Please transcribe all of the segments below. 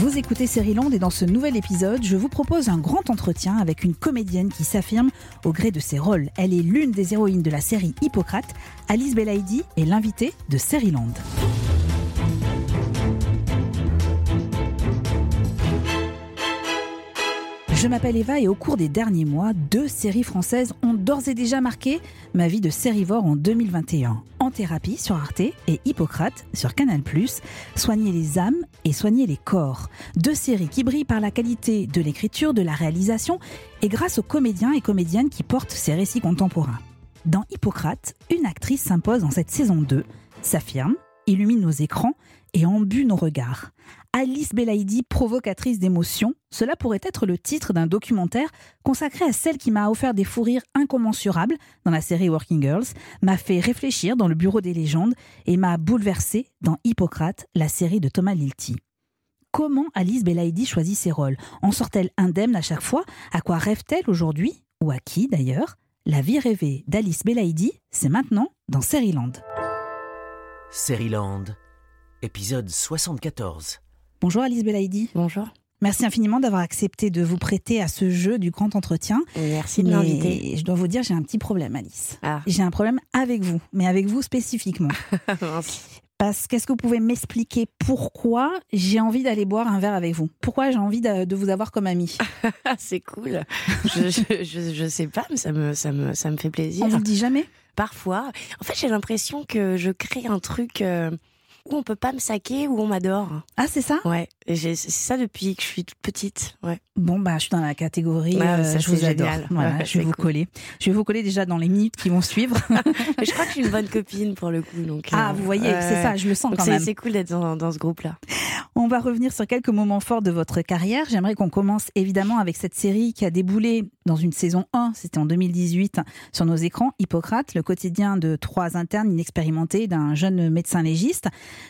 Vous écoutez Land et dans ce nouvel épisode, je vous propose un grand entretien avec une comédienne qui s'affirme au gré de ses rôles. Elle est l'une des héroïnes de la série Hippocrate. Alice Belaïdi est l'invitée de Land. Je m'appelle Eva et au cours des derniers mois, deux séries françaises ont d'ores et déjà marqué ma vie de sérivore en 2021. Thérapie sur Arte et Hippocrate sur Canal+, Soigner les âmes et Soigner les corps. Deux séries qui brillent par la qualité de l'écriture, de la réalisation et grâce aux comédiens et comédiennes qui portent ces récits contemporains. Dans Hippocrate, une actrice s'impose en cette saison 2, s'affirme, illumine nos écrans et embue nos regards. Alice Belaïdi, provocatrice d'émotions, cela pourrait être le titre d'un documentaire consacré à celle qui m'a offert des fous rires incommensurables dans la série Working Girls, m'a fait réfléchir dans le bureau des légendes et m'a bouleversé dans Hippocrate, la série de Thomas Lilti. Comment Alice Belaïdi choisit ses rôles? En sort-elle indemne à chaque fois? À quoi rêve-t-elle aujourd'hui? Ou à qui d'ailleurs? La vie rêvée d'Alice Belaïdi, c'est maintenant dans Seriland. Seriland, épisode 74. Bonjour Alice Belaïdi. Bonjour. Merci infiniment d'avoir accepté de vous prêter à ce jeu du grand entretien. Merci de m'inviter. Je dois vous dire, j'ai un petit problème, Alice. Ah. J'ai un problème avec vous, mais avec vous spécifiquement. Parce qu'est-ce que vous pouvez m'expliquer pourquoi j'ai envie d'aller boire un verre avec vous? Pourquoi j'ai envie de, vous avoir comme ami? C'est cool. Je, ne sais pas, mais ça me, ça me, ça me fait plaisir. On vous le dit jamais? Parfois. En fait, j'ai l'impression que je crée un truc. Euh, où on peut pas me saquer, où on m'adore. Ah, c'est ça? Ouais, c'est ça depuis que je suis toute petite. Ouais. Bon, bah, je suis dans la catégorie, euh, je vous adore. Voilà, je vais vous coller. Je vais vous coller déjà dans les minutes qui vont suivre. je crois que je suis une bonne copine pour le coup. Donc, ah, vous voyez, c'est ça, je le sens quand même. C'est cool d'être dans, dans ce groupe-là. On va revenir sur quelques moments forts de votre carrière. J'aimerais qu'on commence évidemment avec cette série qui a déboulé dans une saison 1, c'était en 2018, sur nos écrans, Hippocrate, le quotidien de trois internes inexpérimentés d'un jeune médecin légiste.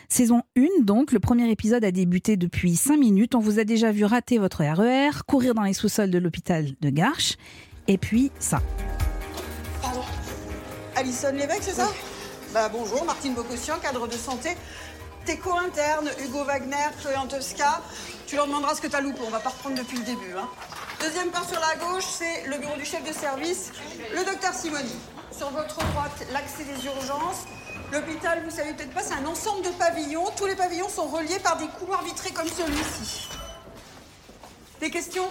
Saison 1, donc, le premier épisode a débuté depuis 5 minutes. On vous a déjà vu rater votre RER, e courir dans les sous-sols de l'hôpital de Garches, et puis ça. Pardon. Alison Lévesque, c'est ça Bah bonjour, Martine Bocossian, cadre de santé. Tes co-internes, Hugo Wagner, Chloé Antosca, tu leur demanderas ce que tu as loupé. On va pas reprendre depuis le début. Hein. Deuxième part sur la gauche, c'est le bureau du chef de service, le docteur Simoni. Sur votre droite, l'accès des urgences. L'hôpital, vous savez peut-être pas, c'est un ensemble de pavillons. Tous les pavillons sont reliés par des couloirs vitrés comme celui-ci. Des questions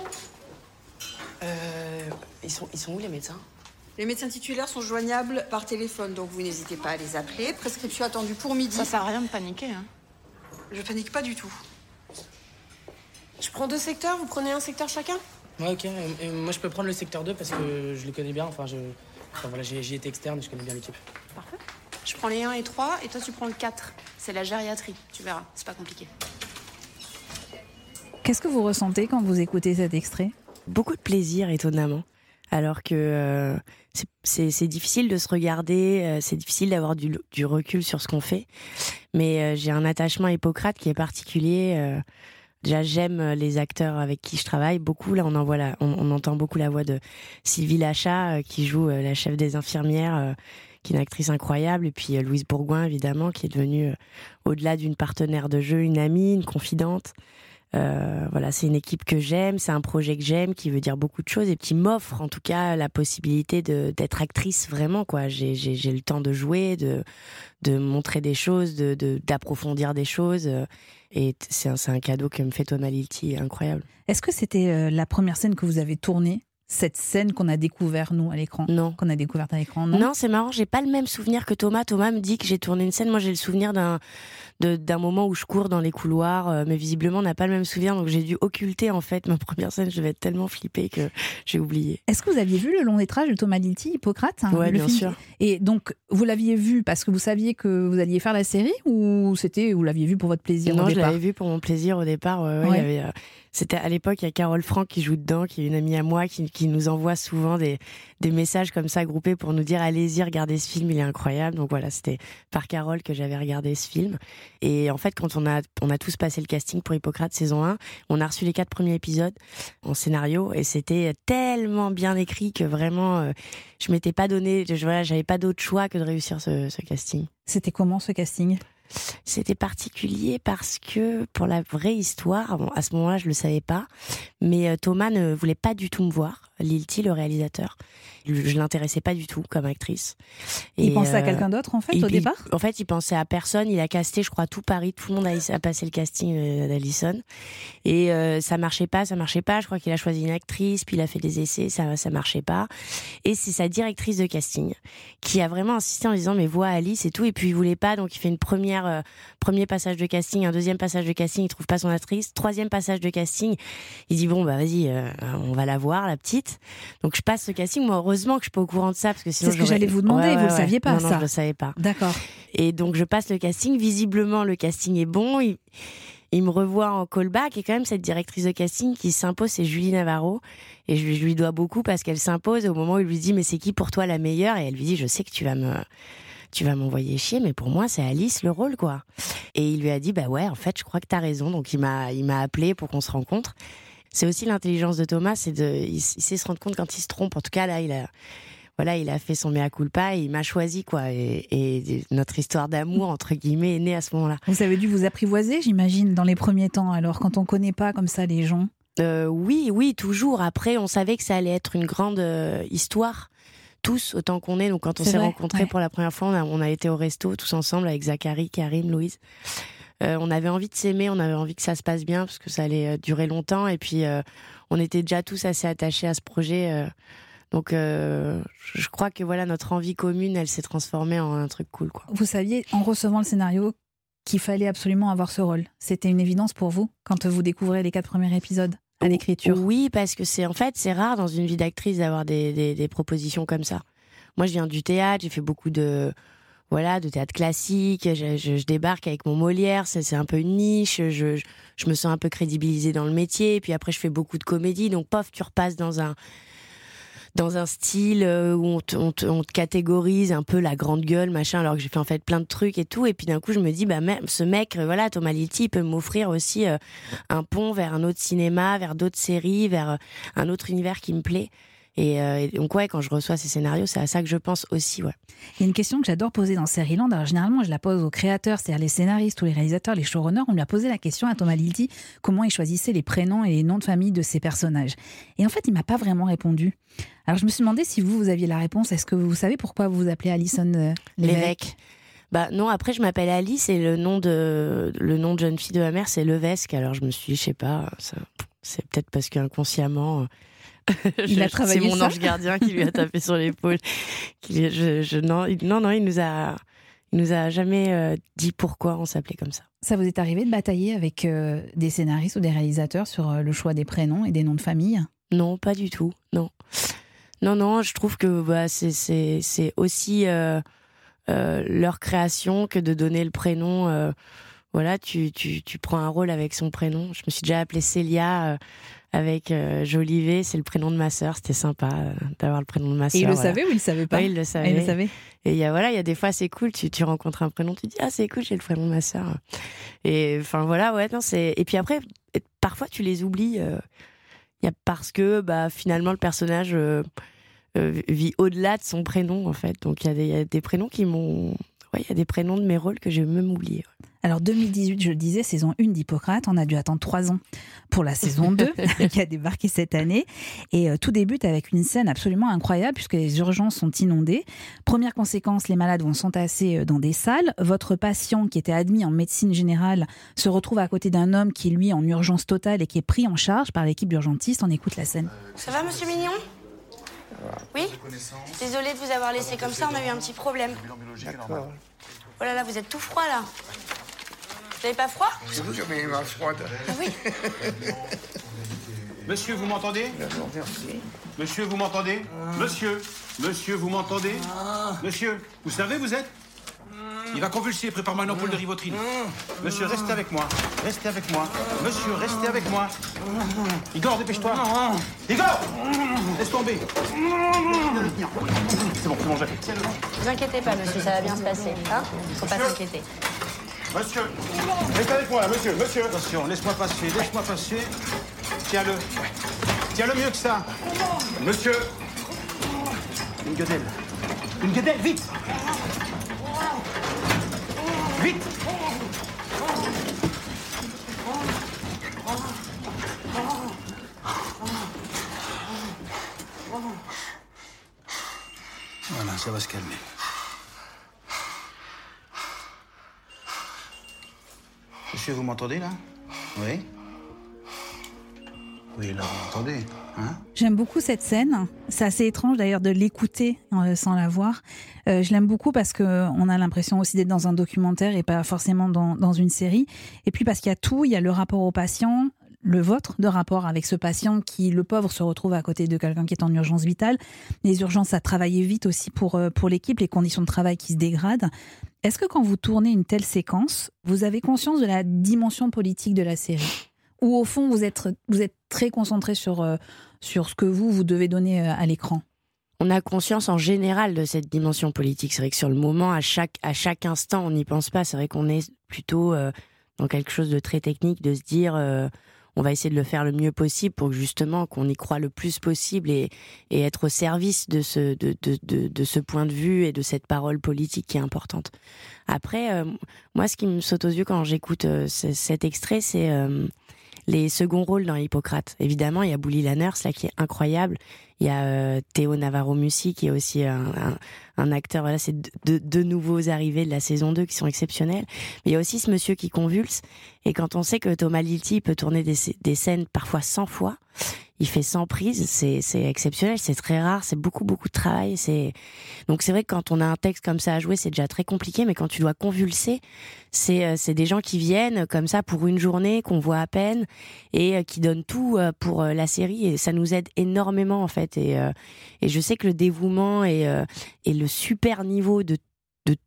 euh, ils, sont, ils sont où les médecins? Les médecins titulaires sont joignables par téléphone, donc vous n'hésitez pas à les appeler. Prescription attendue pour midi. Ça sert à rien de paniquer. Hein. Je panique pas du tout. Je prends deux secteurs, vous prenez un secteur chacun? Ouais, ok. moi, je peux prendre le secteur 2 parce que je le connais bien. Enfin, je... voilà, j'y étais externe, je connais bien l'équipe. Parfait. Je prends les 1 et 3 et toi, tu prends le 4. C'est la gériatrie, tu verras. C'est pas compliqué. Qu'est-ce que vous ressentez quand vous écoutez cet extrait? Beaucoup de plaisir, étonnamment alors que euh, c'est difficile de se regarder, euh, c'est difficile d'avoir du, recul sur ce qu'on fait. Mais euh, j'ai un attachement à Hippocrate qui est particulier. déjà, j'aime les acteurs avec qui je travaille beaucoup. Là, on, en voit on, entend beaucoup la voix de Sylvie Lachat qui joue la chef des infirmières une actrice incroyable, et puis Louise Bourgoin, évidemment, qui est devenue, au-delà d'une partenaire de jeu, une amie, une confidente. Euh, voilà, c'est une équipe que j'aime, c'est un projet que j'aime, qui veut dire beaucoup de choses et qui m'offre en tout cas la possibilité d'être actrice vraiment. quoi. J'ai le temps de jouer, de, de montrer des choses, d'approfondir de, des choses. Euh, et c'est un, un, cadeau que me fait Thomas Lilti, incroyable. Est-ce que c'était euh, la première scène que vous avez tournée? Cette scène qu'on a découvert nous à l'écran Non. Qu'on a découverte à l'écran Non, non c'est marrant, j'ai pas le même souvenir que Thomas. Thomas me dit que j'ai tourné une scène. Moi, j'ai le souvenir d'un d'un moment où je cours dans les couloirs, euh, mais visiblement on n'a pas le même souvenir, donc j'ai dû occulter en fait ma première scène. Je vais être tellement flippée que j'ai oublié. Est-ce que vous aviez vu le long métrage de Thomas Lilti, Hippocrate hein, Oui, bien sûr. Et donc vous l'aviez vu parce que vous saviez que vous alliez faire la série ou c'était vous l'aviez vu pour votre plaisir Non, je l'avais vu pour mon plaisir au départ. Il y avait, euh, c'était à l'époque, il y a Carole Franck qui joue dedans, qui est une amie à moi, qui, nous envoie souvent des, messages comme ça groupés pour nous dire allez-y, regardez ce film, il est incroyable. Donc voilà, c'était par Carole que j'avais regardé ce film. Et en fait, quand on a, on a tous passé le casting pour Hippocrate saison 1, on a reçu les quatre premiers épisodes en scénario et c'était tellement bien écrit que vraiment, euh, je m'étais pas donné, je, voilà, j'avais pas d'autre choix que de réussir ce casting. C'était comment ce casting? C'était particulier parce que, pour la vraie histoire, à ce moment-là, je le savais pas, mais Thomas ne voulait pas du tout me voir. Lilti, le réalisateur. Je l'intéressais pas du tout comme actrice. il pensait à quelqu'un d'autre en fait au départ? En fait, il pensait à personne. Il a casté, je crois, tout Paris. Tout le monde a, passé le casting d'Alison. Et ça marchait pas, ça marchait pas. Je crois qu'il a choisi une actrice, puis il a fait des essais, ça, ça marchait pas. Et c'est sa directrice de casting qui a vraiment insisté en disant mais vois Alice et tout. Et puis il voulait pas, donc il fait une première, euh, premier passage de casting, un deuxième passage de casting, il trouve pas son actrice, troisième passage de casting, il dit bon bah vas-y, euh, on va la voir la petite. Donc je passe ce casting. Moi heureusement que je suis pas au courant de ça parce que sinon c'est ce que j'allais vous demander. vous le saviez pas non, ça je le savais pas. D'accord. Et donc je passe le casting. Visiblement le casting est bon. Il il me revoit en callback et quand même cette directrice de casting qui s'impose, c'est Julie Navarro et je, lui dois beaucoup parce qu'elle s'impose au moment où il lui dit mais c'est qui pour toi la meilleure? Et elle lui dit je sais que tu vas me tu vas m'envoyer chier mais pour moi c'est Alice le rôle quoi. Et il lui a dit bah ouais en fait je crois que t'as raison donc il m'a il m'a appelé pour qu'on se rencontre. C'est aussi l'intelligence de Thomas, c'est de il sait se rendre compte quand il se trompe. En tout cas là il a voilà, il a fait son mea culpa et il m'a choisi, quoi. Et, notre histoire d'amour, entre guillemets, est née à ce moment-là. Vous avez dû vous apprivoiser, j'imagine, dans les premiers temps, alors, quand on connaît pas comme ça les gens euh, Oui, oui, toujours. Après, on savait que ça allait être une grande euh, histoire. Tous, autant qu'on est. Donc, quand on s'est rencontrés pour la première fois, on a, été au resto tous ensemble avec Zachary, Karim, Louise. Euh, on avait envie de s'aimer, on avait envie que ça se passe bien parce que ça allait durer longtemps. Et puis, on était déjà tous assez attachés à ce projet. Donc, euh, je crois que voilà, notre envie commune, elle s'est transformée en un truc cool. Quoi. Vous saviez, en recevant le scénario, qu'il fallait absolument avoir ce rôle. C'était une évidence pour vous quand vous découvrez les quatre premiers épisodes à l'écriture Oui, parce que c'est en fait, c'est rare dans une vie d'actrice d'avoir des, des, propositions comme ça. Moi, je viens du théâtre, j'ai fait beaucoup de voilà, de théâtre classique. Je, je, débarque avec mon Molière, c'est un peu une niche. Je, je, me sens un peu crédibilisée dans le métier. Et puis après, je fais beaucoup de comédie. Donc, pof, tu repasses dans un dans un style euh, où on te, catégorise un peu la grande gueule, machin, alors que j'ai fait en fait plein de trucs et tout. Et puis d'un coup, je me dis, bah, même ce mec, euh, voilà, Thomas Litti, peut m'offrir aussi euh, un pont vers un autre cinéma, vers d'autres séries, vers un autre univers qui me plaît. Euh, et, donc, ouais, quand je reçois ces scénarios, c'est à ça que je pense aussi. Ouais. Il y a une question que j'adore poser dans Land. Alors, généralement, je la pose aux créateurs, c'est-à-dire les scénaristes ou les réalisateurs, les showrunners. On lui a posé la question à Thomas Lilti comment il choisissait les prénoms et les noms de famille de ses personnages. Et en fait, il m'a pas vraiment répondu. Alors, je me suis demandé si vous, vous aviez la réponse. Est-ce que vous savez pourquoi vous vous appelez Alison euh, Lévesque? Bah non, après je m'appelle Alice et le nom de le nom de jeune fille de ma mère c'est Levesque. Alors je me suis, dit, je sais pas, c'est peut-être parce qu'inconsciemment il a travaillé C'est mon ange gardien qui lui a tapé sur l'épaule. Je, non, non, non, il nous a, il nous a jamais euh, dit pourquoi on s'appelait comme ça. Ça vous est arrivé de batailler avec euh, des scénaristes ou des réalisateurs sur euh, le choix des prénoms et des noms de famille? Non, pas du tout. Non, non, non. Je trouve que bah, c'est aussi leur création que de donner le prénom. voilà, tu, tu, tu prends un rôle avec son prénom. Je me suis déjà appelée Célia avec euh, Jolivet, c'est le prénom de ma sœur. C'était sympa euh, d'avoir le prénom de ma sœur. Et il le savait ou il le savait pas il le savait. il le savait. Et il y a voilà, il y a des fois c'est cool. Tu, tu rencontres un prénom, tu dis ah c'est cool, j'ai le prénom de ma sœur. Et enfin voilà, ouais non c'est. Et puis après, parfois tu les oublies. Euh, il y a parce que bah finalement le personnage vit au-delà de son prénom en fait. Donc il y, y, a des prénoms qui m'ont ouais, il y a des prénoms de mes rôles que j'ai même oubliés. Alors 2018, je le disais, saison 1 d'Hippocrate, on a dû attendre trois ans pour la saison 2 qui a débarqué cette année. Et euh, tout débute avec une scène absolument incroyable puisque les urgences sont inondées. Première conséquence, les malades vont s'entasser euh, dans des salles. Votre patient qui était admis en médecine générale se retrouve à côté d'un homme qui est lui en urgence totale et qui est pris en charge par l'équipe d'urgentistes. On écoute la scène. Ça va monsieur Mignon? Oui Désolée de vous avoir laissé comme ça, on a eu un petit problème. Oh là là, vous êtes tout froid là. Vous n'avez pas froid C'est vous qui avez froide. Ah oui. Monsieur, vous m'entendez Monsieur, vous m'entendez Monsieur, monsieur, vous m'entendez Monsieur, vous savez, vous êtes il va convulser, prépare-moi une ampoule de rivotrine. Monsieur, restez avec moi. Restez avec moi. Monsieur, restez avec moi. Igor, dépêche-toi. Igor Laisse tomber. C'est bon, c'est bon, j'ai. Vous inquiétez pas, monsieur, ça va bien se passer. Hein? Faut pas s'inquiéter. Monsieur, restez avec moi monsieur, monsieur. Attention, laisse-moi passer, laisse-moi passer. Tiens-le. Tiens-le mieux que ça. Monsieur. Une guedelle. Une guedelle, vite Vite Voilà, ça va se calmer. Monsieur, vous m'entendez là Oui Oui, là, m'entendez hein J'aime beaucoup cette scène. C'est assez étrange d'ailleurs de l'écouter euh, sans la voir. Euh, je l'aime beaucoup parce que on a l'impression aussi d'être dans un documentaire et pas forcément dans, dans une série. Et puis parce qu'il y a tout, il y a le rapport au patient, le vôtre de rapport avec ce patient qui, le pauvre, se retrouve à côté de quelqu'un qui est en urgence vitale. Les urgences à travailler vite aussi pour, euh, pour l'équipe, les conditions de travail qui se dégradent. Est-ce que quand vous tournez une telle séquence, vous avez conscience de la dimension politique de la série? Ou au fond, vous êtes, vous êtes très concentré sur, euh, sur ce que vous, vous devez donner euh, à l'écran on a conscience en général de cette dimension politique. C'est vrai que sur le moment, à chaque, à chaque instant, on n'y pense pas. C'est vrai qu'on est plutôt dans quelque chose de très technique, de se dire, on va essayer de le faire le mieux possible pour justement qu'on y croit le plus possible et, être au service de ce, de, de, ce point de vue et de cette parole politique qui est importante. Après, euh, moi, ce qui me saute aux yeux quand j'écoute euh, cet extrait, c'est euh, les seconds rôles dans Hippocrate. Évidemment, il y a Bouli Lanners là qui est incroyable. Il y a Théo Navarro Mussi qui est aussi un, un, acteur. Voilà, c'est deux, deux, nouveaux arrivés de la saison 2 qui sont exceptionnels. Mais il y a aussi ce monsieur qui convulse. Et quand on sait que Thomas Lilti peut tourner des, des scènes parfois 100 fois, il fait 100 prises, c'est, exceptionnel, c'est très rare, c'est beaucoup beaucoup de travail. Donc c'est vrai que quand on a un texte comme ça à jouer, c'est déjà très compliqué, mais quand tu dois convulser, c'est euh, c'est des gens qui viennent comme ça pour une journée qu'on voit à peine et euh, qui donnent tout euh, pour la série et ça nous aide énormément en fait. Et et je sais que le dévouement et et le super niveau de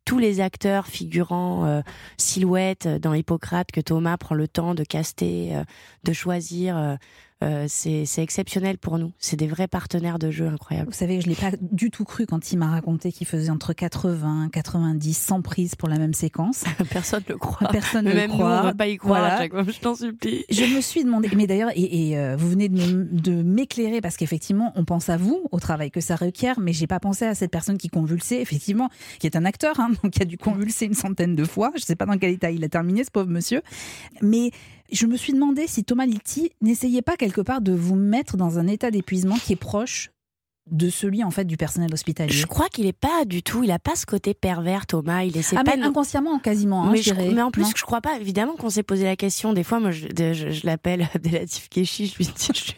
tous les acteurs figurants euh, silhouettes dans Hippocrate que Thomas prend le temps de caster, de choisir. Euh, c'est exceptionnel pour nous. C'est des vrais partenaires de jeu incroyables. Vous savez, je l'ai pas du tout cru quand il m'a raconté qu'il faisait entre 80, 90, 100 prises pour la même séquence. Personne ne le croit. Personne ne le croit. on va pas y croire à chaque fois. Je t'en supplie. Je me suis demandé, mais d'ailleurs, et, euh, vous venez de m'éclairer parce qu'effectivement, on pense à vous, au travail que ça requiert, mais j'ai pas pensé à cette personne qui convulsait, effectivement, qui est un acteur, hein, donc qui a dû convulser une centaine de fois. Je sais pas dans quel état il a terminé, ce pauvre monsieur. Mais je me suis demandé si Thomas Litti n'essayait pas quelque part de vous mettre dans un état d'épuisement qui est proche de celui en fait du personnel hospitalier. Je crois qu'il est pas du tout, il a pas ce côté pervers Thomas, il essaie ah, pas mais inconsciemment quasiment. Hein, mais, mais, en plus je crois pas. Évidemment qu'on s'est posé la question. Des fois, moi, je, je, l'appelle Abdelatif Keshi, je lui dis,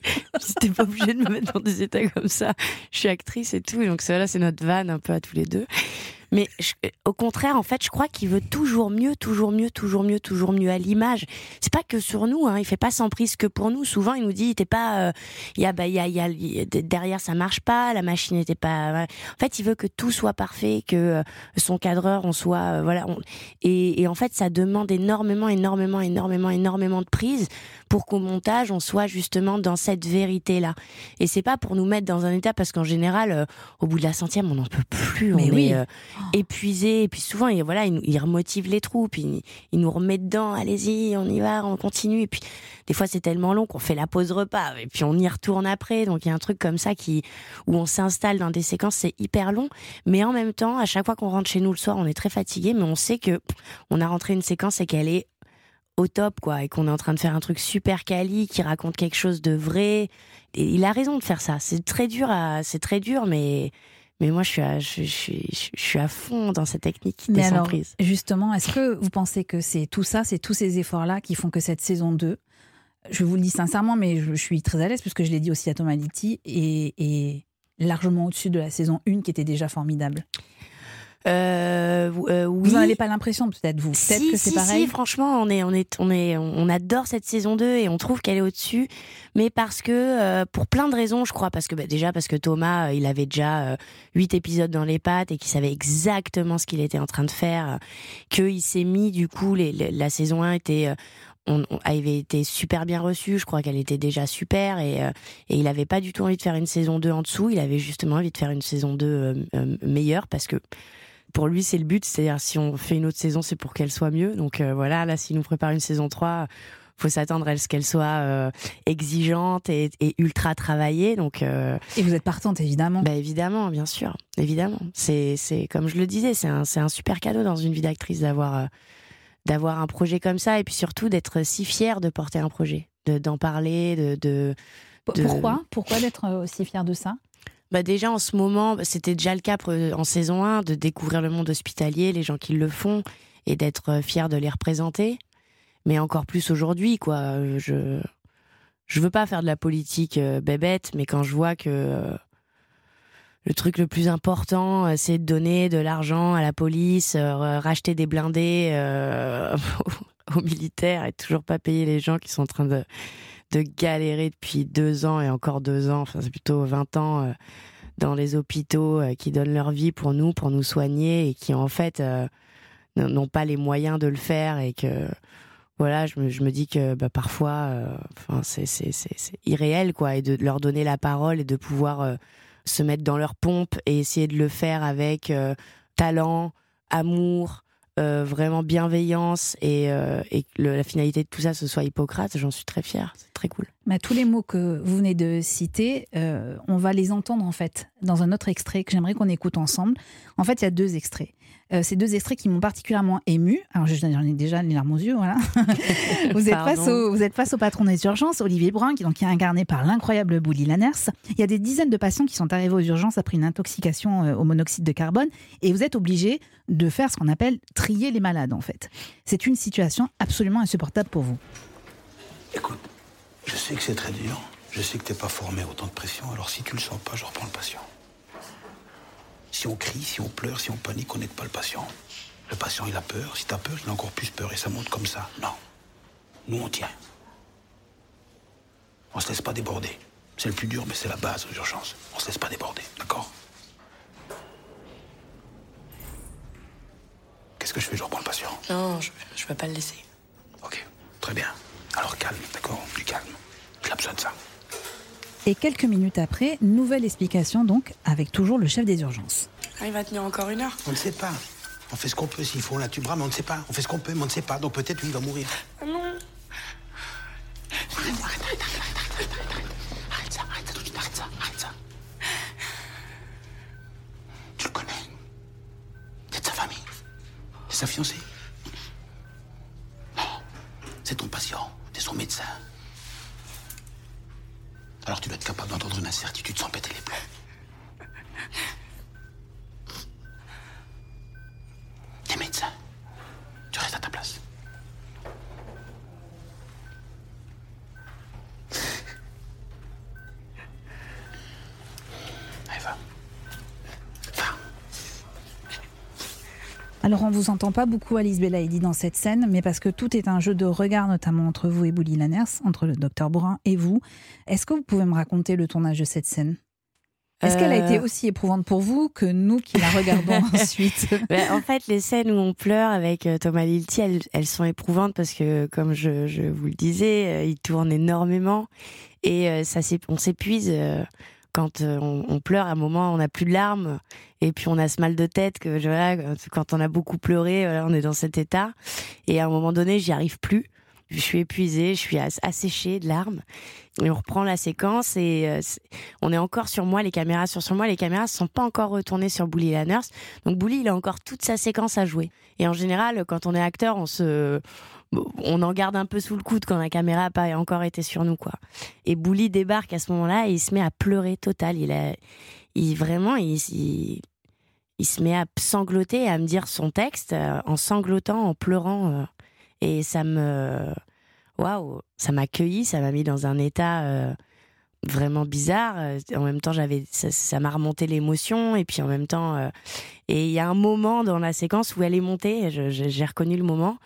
t'es pas obligé de me mettre dans des états comme ça. Je suis actrice et tout, donc ça là, c'est notre vanne un peu à tous les deux. Mais au contraire, en fait, je crois qu'il veut toujours mieux, toujours mieux, toujours mieux, toujours mieux à l'image. C'est pas que sur nous, hein, il fait pas sans prise que pour nous. Souvent, il nous dit, t'es pas, il y a, bah, y a, y a, derrière ça marche pas, la machine n'était pas. En fait, il veut que tout soit parfait, que euh, son cadreur, on soit, euh, voilà. Et, et en fait, ça demande énormément, énormément, énormément, énormément de prise pour qu'au montage, on soit justement dans cette vérité-là. Et c'est pas pour nous mettre dans un état, parce qu'en général, euh, au bout de la centième, on n'en peut plus. Mais on oui. est épuisé. Et puis souvent, il, voilà, il, remotive les troupes, il, il nous remet dedans, allez-y, on y va, on continue. Et puis des fois, c'est tellement long qu'on fait la pause repas, et puis on y retourne après. Donc il y a un truc comme ça qui où on s'installe dans des séquences, c'est hyper long. Mais en même temps, à chaque fois qu'on rentre chez nous le soir, on est très fatigué, mais on sait que on a rentré une séquence et qu'elle est au top, quoi, et qu'on est en train de faire un truc super quali, qui raconte quelque chose de vrai. Et il a raison de faire ça. C'est très dur à, c'est très dur, mais, mais moi, je suis à, je, je, je, suis à fond dans cette technique des alors. Justement, est-ce que vous pensez que c'est tout ça, c'est tous ces efforts-là qui font que cette saison 2, je vous le dis sincèrement, mais je, suis très à l'aise, puisque je l'ai dit aussi à Thomas Litti, est, est largement au-dessus de la saison 1 qui était déjà formidable euh, euh, oui. Vous n'en avez pas l'impression peut-être vous? Peut-être si, que c'est si, pareil? Si, franchement, on est, on est, on est, on adore cette saison 2 et on trouve qu'elle est au-dessus, mais parce que euh, pour plein de raisons, je crois, parce que bah, déjà parce que Thomas, euh, il avait déjà huit épisodes dans les pattes et qu'il savait exactement ce qu'il était en train de faire, qu'il s'est mis du coup, les, la saison 1 était on, on, avait été super bien reçue. Je crois qu'elle était déjà super et, et il avait pas du tout envie de faire une saison 2 en dessous. Il avait justement envie de faire une saison 2 euh, meilleure parce que pour lui, c'est le but. C'est-à-dire, si on fait une autre saison, c'est pour qu'elle soit mieux. Donc euh, voilà, là, s'il nous prépare une saison 3, faut s'attendre à ce qu'elle soit euh, exigeante et, et, ultra travaillée. Donc, euh, et vous êtes partante, évidemment. Bah évidemment, bien sûr, évidemment. C'est, c'est comme je le disais, c'est un, un super cadeau dans une vie d'actrice d'avoir d'avoir un projet comme ça et puis surtout d'être si fier de porter un projet, d'en parler, de, de, Pourquoi? Pourquoi d'être aussi fier de ça? Bah déjà en ce moment, c'était déjà le cas en saison 1 de découvrir le monde hospitalier, les gens qui le font et d'être fier de les représenter. Mais encore plus aujourd'hui, quoi. Je je veux pas faire de la politique bébête, mais quand je vois que le truc le plus important, euh, c'est de donner de l'argent à la police, euh, racheter des blindés euh, aux militaires et toujours pas payer les gens qui sont en train de, de galérer depuis deux ans et encore deux ans, enfin c'est plutôt 20 ans dans les hôpitaux qui donnent leur vie pour nous, pour nous soigner et qui en fait n'ont pas les moyens de le faire et que voilà, je me, dis que bah, parfois, c'est irréel quoi, et de leur donner la parole et de pouvoir se mettre dans leur pompe et essayer de le faire avec euh, talent, amour, euh, vraiment bienveillance et, euh, la finalité de tout ça ce soit Hippocrate, j'en suis très fière, c'est très cool. Tous les mots que vous venez de citer, on va les entendre en fait dans un autre extrait que j'aimerais qu'on écoute ensemble. En fait, il y a deux extraits. Euh, ces deux extraits qui m'ont particulièrement ému. Alors, j'en ai déjà les larmes aux yeux, voilà. vous, êtes face au, vous êtes face au patron des urgences, Olivier Brun, qui, donc, est incarné par l'incroyable Bouli Lanners. Il y a des dizaines de patients qui sont arrivés aux urgences après une intoxication euh, au monoxyde de carbone, et vous êtes obligé de faire ce qu'on appelle trier les malades, en fait. C'est une situation absolument insupportable pour vous. Écoute, je sais que c'est très dur. Je sais que t'es pas formé à autant de pression, alors si tu le sens pas, je reprends le patient. Si on crie, si on pleure, si on panique, on n'aide pas le patient. Le patient, il a peur. Si t'as peur, il a encore plus peur et ça monte comme ça. Non. Nous, on tient. On se laisse pas déborder. C'est le plus dur, mais c'est la base aux urgences. On se laisse pas déborder, d'accord? Qu'est-ce que je fais Je reprends le patient? Non, je, je peux pas le laisser. Ok, très bien. Alors calme, d'accord? Du calme. Il a besoin de ça. Et quelques minutes après, nouvelle explication donc, avec toujours le chef des urgences. Ah, il va tenir encore une heure On ne sait pas. On fait ce qu'on peut. S'il faut, on l'intubera, mais on ne sait pas. On fait ce qu'on peut, mais on ne sait pas. Donc peut-être lui, il va mourir. Ah non Arrête, arrête, arrête, arrête, arrête, arrête, arrête, arrête ça, arrête ça tout de suite, arrête ça, arrête ça. Tu le connais C'est de sa famille C'est sa fiancée Non, c'est ton patient, c'est son médecin. Alors tu dois être capable d'entendre une incertitude sans péter les plombs. T'es médecin. Tu restes à ta place. Allez, va. Va. Alors on vous entend pas beaucoup Alice Belaïdi dans cette scène, mais parce que tout est un jeu de regard, notamment entre vous et Bouli Lanners, entre le docteur Brun et vous. Est-ce que vous pouvez me raconter le tournage de cette scène? Est-ce qu'elle a été euh. aussi éprouvante pour vous que nous qui la regardons ensuite? Ben, En fait, les scènes où on pleure avec euh, Thomas Lilti, elles, sont éprouvantes parce que, comme je, vous le disais, euh, il tourne énormément et ça on s'épuise quand on, pleure. À un moment, on n'a plus de larmes et puis on a ce mal de tête que voilà, quand on a beaucoup pleuré, on est dans cet état. Et à un moment donné, j'y arrive plus je suis épuisée, je suis asséchée de larmes. Et on reprend la séquence et euh, on est encore sur moi, les caméras sont sur moi, les caméras ne sont pas encore retournées sur Bully la nurse. Donc Bully, il a encore toute sa séquence à jouer. Et en général, quand on est acteur, on se on en garde un peu sous le coude quand la caméra n'a pas encore été sur nous quoi. Et Bully débarque à ce moment-là et il se met à pleurer total. Il a il vraiment il, il, se met à sangloter, à me dire son texte euh, en sanglotant, en pleurant. Euh, et ça me. Waouh! Ça m'a accueilli, ça m'a mis dans un état euh, vraiment bizarre. En même temps, j'avais, ça m'a remonté l'émotion. Et puis en même temps. Et il y a un moment dans la séquence où elle est montée, j'ai reconnu le moment.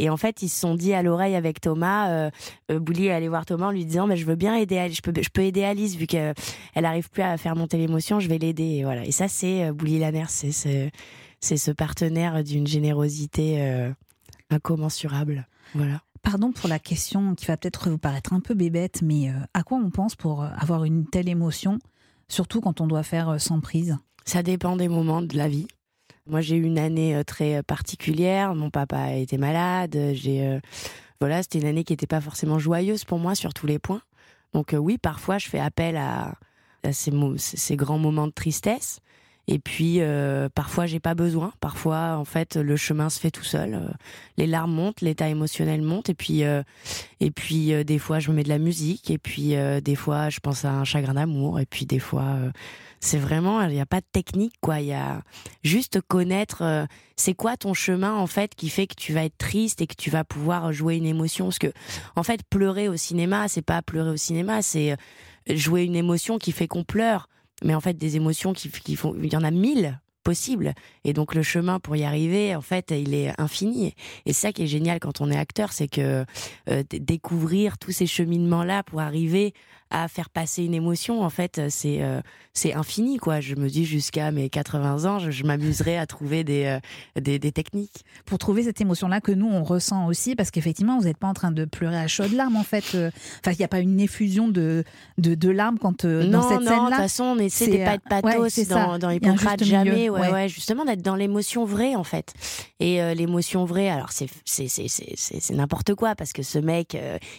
Et en fait, ils se sont dit à l'oreille avec Thomas, euh, euh Bouli est allé voir Thomas en lui disant mais Je veux bien aider Alice, je peux, je peux aider Alice, vu qu'elle n'arrive plus à faire monter l'émotion, je vais l'aider. Et, voilà. et ça, c'est Bouli Lanner, c'est c'est ce partenaire d'une générosité incommensurable. Voilà. Pardon pour la question qui va peut-être vous paraître un peu bébête, mais euh, à quoi on pense pour euh, avoir une telle émotion, surtout quand on doit faire euh, sans prise? Ça dépend des moments de la vie. Moi, j'ai eu une année très particulière. Mon papa été malade. J'ai, voilà, c'était une année qui n'était pas forcément joyeuse pour moi sur tous les points. Donc oui, parfois, je fais appel à, ces, grands moments de tristesse. Et puis euh, parfois j'ai pas besoin. Parfois en fait le chemin se fait tout seul. Euh, les larmes montent, l'état émotionnel monte. Et puis euh, et puis des fois je me mets de la musique. Et puis des fois je pense à un chagrin d'amour. Et puis des fois c'est vraiment il n'y a pas de technique quoi. Il y a juste connaître c'est quoi ton chemin en fait qui fait que tu vas être triste et que tu vas pouvoir jouer une émotion. Parce que en fait pleurer au cinéma c'est pas pleurer au cinéma c'est jouer une émotion qui fait qu'on pleure mais en fait des émotions qui, qui font il y en a mille possibles. Et donc le chemin pour y arriver en fait il est infini. Et ça qui est génial quand on est acteur c'est que euh, découvrir tous ces cheminements là pour arriver à faire passer une émotion, en fait, c'est euh, c'est infini, quoi. Je me dis jusqu'à mes 80 ans, je, m'amuserai à trouver des, euh, des, des techniques. Pour trouver cette émotion-là que nous on ressent aussi, parce qu'effectivement, vous n'êtes pas en train de pleurer à chaudes larmes, en fait. Euh. Enfin, il n'y a pas une effusion de de, de larmes quand dans cette scène-là. Non, de toute façon, on essaie de pas être pathos ouais, dans, dans Hippocrate, jamais. Ouais, ouais. justement d'être dans l'émotion vraie, en fait. Et l'émotion vraie, alors c'est n'importe quoi parce que ce mec,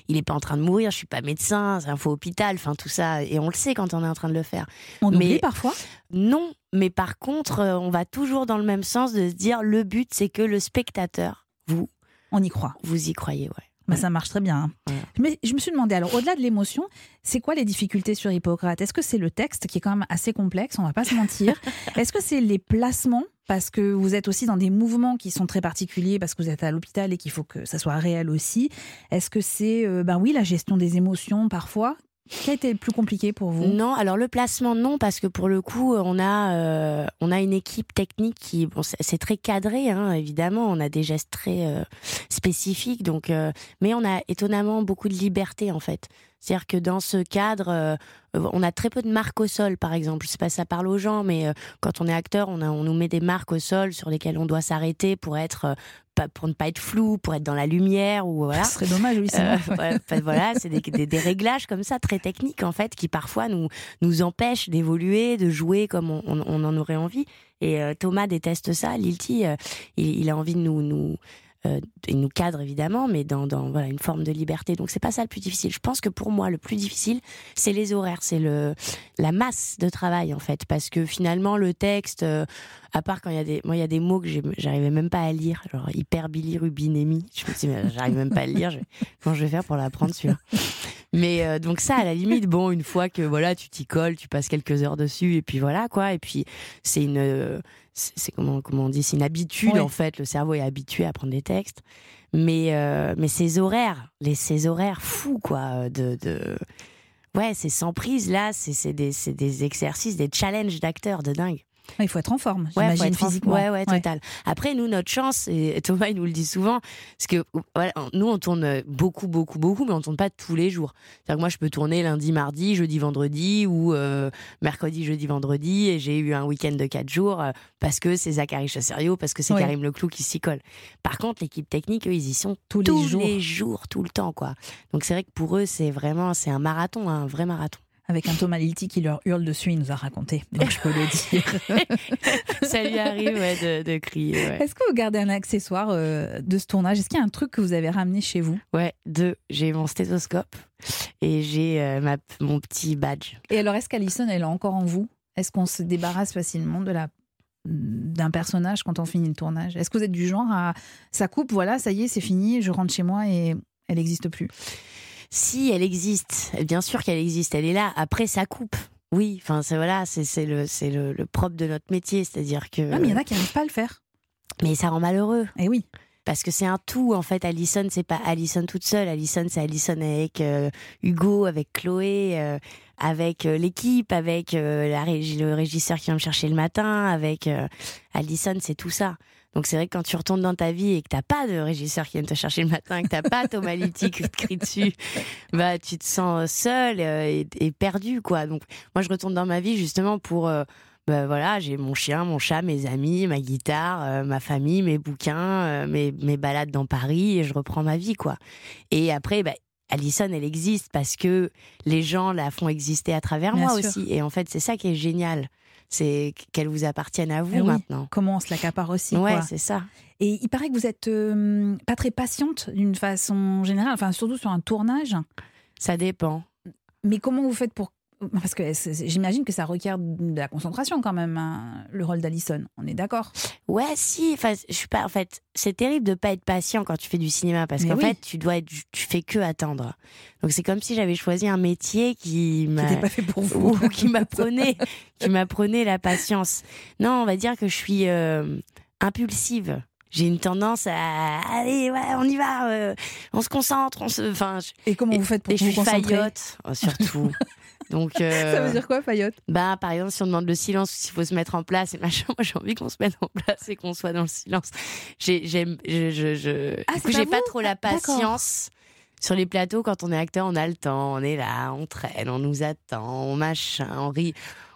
il est pas en train de mourir. Je suis pas médecin, c'est un faux hôpital enfin tout ça, et on le sait quand on est en train de le faire. On mais, oublie parfois? Non, mais par contre, euh, on va toujours dans le même sens de se dire le but, c'est que le spectateur, vous, on y croit. Vous y croyez, ouais. Bah, ça marche très bien. Hein. Mais je me suis demandé, alors au-delà de l'émotion, c'est quoi les difficultés sur Hippocrate? Est-ce que c'est le texte qui est quand même assez complexe, on va pas se mentir Est-ce que c'est les placements? Parce que vous êtes aussi dans des mouvements qui sont très particuliers, parce que vous êtes à l'hôpital et qu'il faut que ça soit réel aussi. Est-ce que c'est, euh, ben oui, la gestion des émotions parfois qui a été le plus compliqué pour vous? Non, alors le placement non parce que pour le coup on a euh, on a une équipe technique qui bon c'est très cadré hein, évidemment on a des gestes très euh, spécifiques donc euh, mais on a étonnamment beaucoup de liberté en fait. C'est-à-dire que dans ce cadre, on a très peu de marques au sol, par exemple. Je sais pas si ça parle aux gens, mais quand on est acteur, on, a, on nous met des marques au sol sur lesquelles on doit s'arrêter pour être pour ne pas être flou, pour être dans la lumière ou voilà. Ce serait dommage, oui. Euh, voilà, c'est des, des, réglages comme ça très techniques en fait qui parfois nous nous empêchent d'évoluer, de jouer comme on, on, en aurait envie. Et euh, Thomas déteste ça. Lilti, euh, il, il, a envie de nous nous euh, il nous cadre évidemment, mais dans, dans voilà une forme de liberté. Donc c'est pas ça le plus difficile. Je pense que pour moi le plus difficile c'est les horaires, c'est le la masse de travail en fait, parce que finalement le texte, euh, à part quand il y a des moi il y a des mots que j'arrivais même pas à lire, genre hyperbilirubinémie. Je me dis j'arrive même pas à le lire. Je, comment je vais faire pour l'apprendre celui-là? Mais euh, donc ça à la limite bon une fois que voilà tu t'y colles, tu passes quelques heures dessus et puis voilà quoi. Et puis c'est une c'est comment comment on dit c'est une habitude en fait. Le cerveau est habitué à prendre des textes. Mais euh, mais ces horaires les ces horaires fous quoi de, de... ouais c'est sans prise là. C'est des c'est des exercices des challenges d'acteurs de dingue il faut être en forme, j'imagine, physiquement. Ouais, ouais, total. Après, nous, notre chance, et Thomas, il nous le dit souvent, parce que voilà, nous, on tourne beaucoup, beaucoup, beaucoup, mais on tourne pas tous les jours. C'est-à-dire que moi, je peux tourner lundi, mardi, jeudi, vendredi, ou euh, mercredi, jeudi, vendredi, et j'ai eu un week-end de quatre jours, euh, parce que c'est Zachary Chasserio, parce que c'est Karim Leclou qui s'y colle. Par contre, l'équipe technique, eux, ils y sont tous, les, jours. les jours, tout le temps, quoi. Donc c'est vrai que pour eux, c'est vraiment, c'est un marathon, un vrai marathon avec un Thomas Lilti qui leur hurle dessus, il nous a raconté. Donc je peux le dire. ça lui arrive ouais, de, crier. Est-ce que vous gardez un accessoire euh, de ce tournage? Est-ce qu'il y a un truc que vous avez ramené chez vous? Ouais, deux. J'ai mon stéthoscope et j'ai euh, ma, mon petit badge. Et alors, est-ce qu'Alison, elle est encore en vous? Est-ce qu'on se débarrasse facilement de la d'un personnage quand on finit le tournage? Est-ce que vous êtes du genre à ça coupe, voilà, ça y est, c'est fini, je rentre chez moi et elle n'existe plus? Si elle existe, bien sûr qu'elle existe, elle est là. Après, ça coupe. Oui, enfin, c'est voilà, c'est le, c'est le, propre de notre métier, c'est-à-dire que. mais il y en a qui n'arrivent pas à le faire. Mais ça rend malheureux. Et eh oui. Parce que c'est un tout, en fait. Alison, c'est pas Alison toute seule. Alison, c'est Alison avec euh, Hugo, avec Chloé, euh, avec euh, l'équipe, avec la le régisseur qui vient me chercher le matin, avec Alison, c'est tout ça. Donc c'est vrai que quand tu retournes dans ta vie et que t'as pas de régisseur qui vient te chercher le matin, que t'as pas Thomas Litti qui te crie dessus, bah tu te sens seul euh, et, perdu quoi. Donc moi je retourne dans ma vie justement pour euh, bah voilà, j'ai mon chien, mon chat, mes amis, ma guitare, euh, ma famille, mes bouquins, mes, mes balades dans Paris et je reprends ma vie quoi. Et après bah Alison, elle existe parce que les gens la font exister à travers moi aussi. Et en fait, c'est ça qui est génial c'est qu'elle vous appartienne à vous eh maintenant. Comment on se l'accapare aussi. Ouais, c'est ça. Et il paraît que vous êtes euh, pas très patiente d'une façon générale, enfin surtout sur un tournage. Ça dépend. Mais comment vous faites pour Parce que j'imagine que ça requiert de la concentration quand même, hein, le rôle d'Alison. On est d'accord Ouais, si. Enfin, je suis pas. En fait, c'est terrible de pas être patient quand tu fais du cinéma parce qu'en fait, tu dois être, tu fais que attendre. Donc c'est comme si j'avais choisi un métier qui m'a pas fait pour vous, ou qui m'apprenait, qui m'apprenait la patience. Non, on va dire que je suis euh, impulsive j'ai une tendance à allez ouais on y va euh, on se concentre on se enfin et comment vous faites pour et vous je suis faillotte oh, surtout donc euh, ça veut dire quoi faillotte bah par exemple si on demande le silence s'il faut se mettre en place et machin moi j'ai envie qu'on se mette en place et qu'on soit dans le silence j'ai j'aime je je, je... Ah, j'ai pas, trop la patience sur les plateaux, quand on est acteur, on a le temps, on est là, on traîne, on nous attend, on machin, on rit.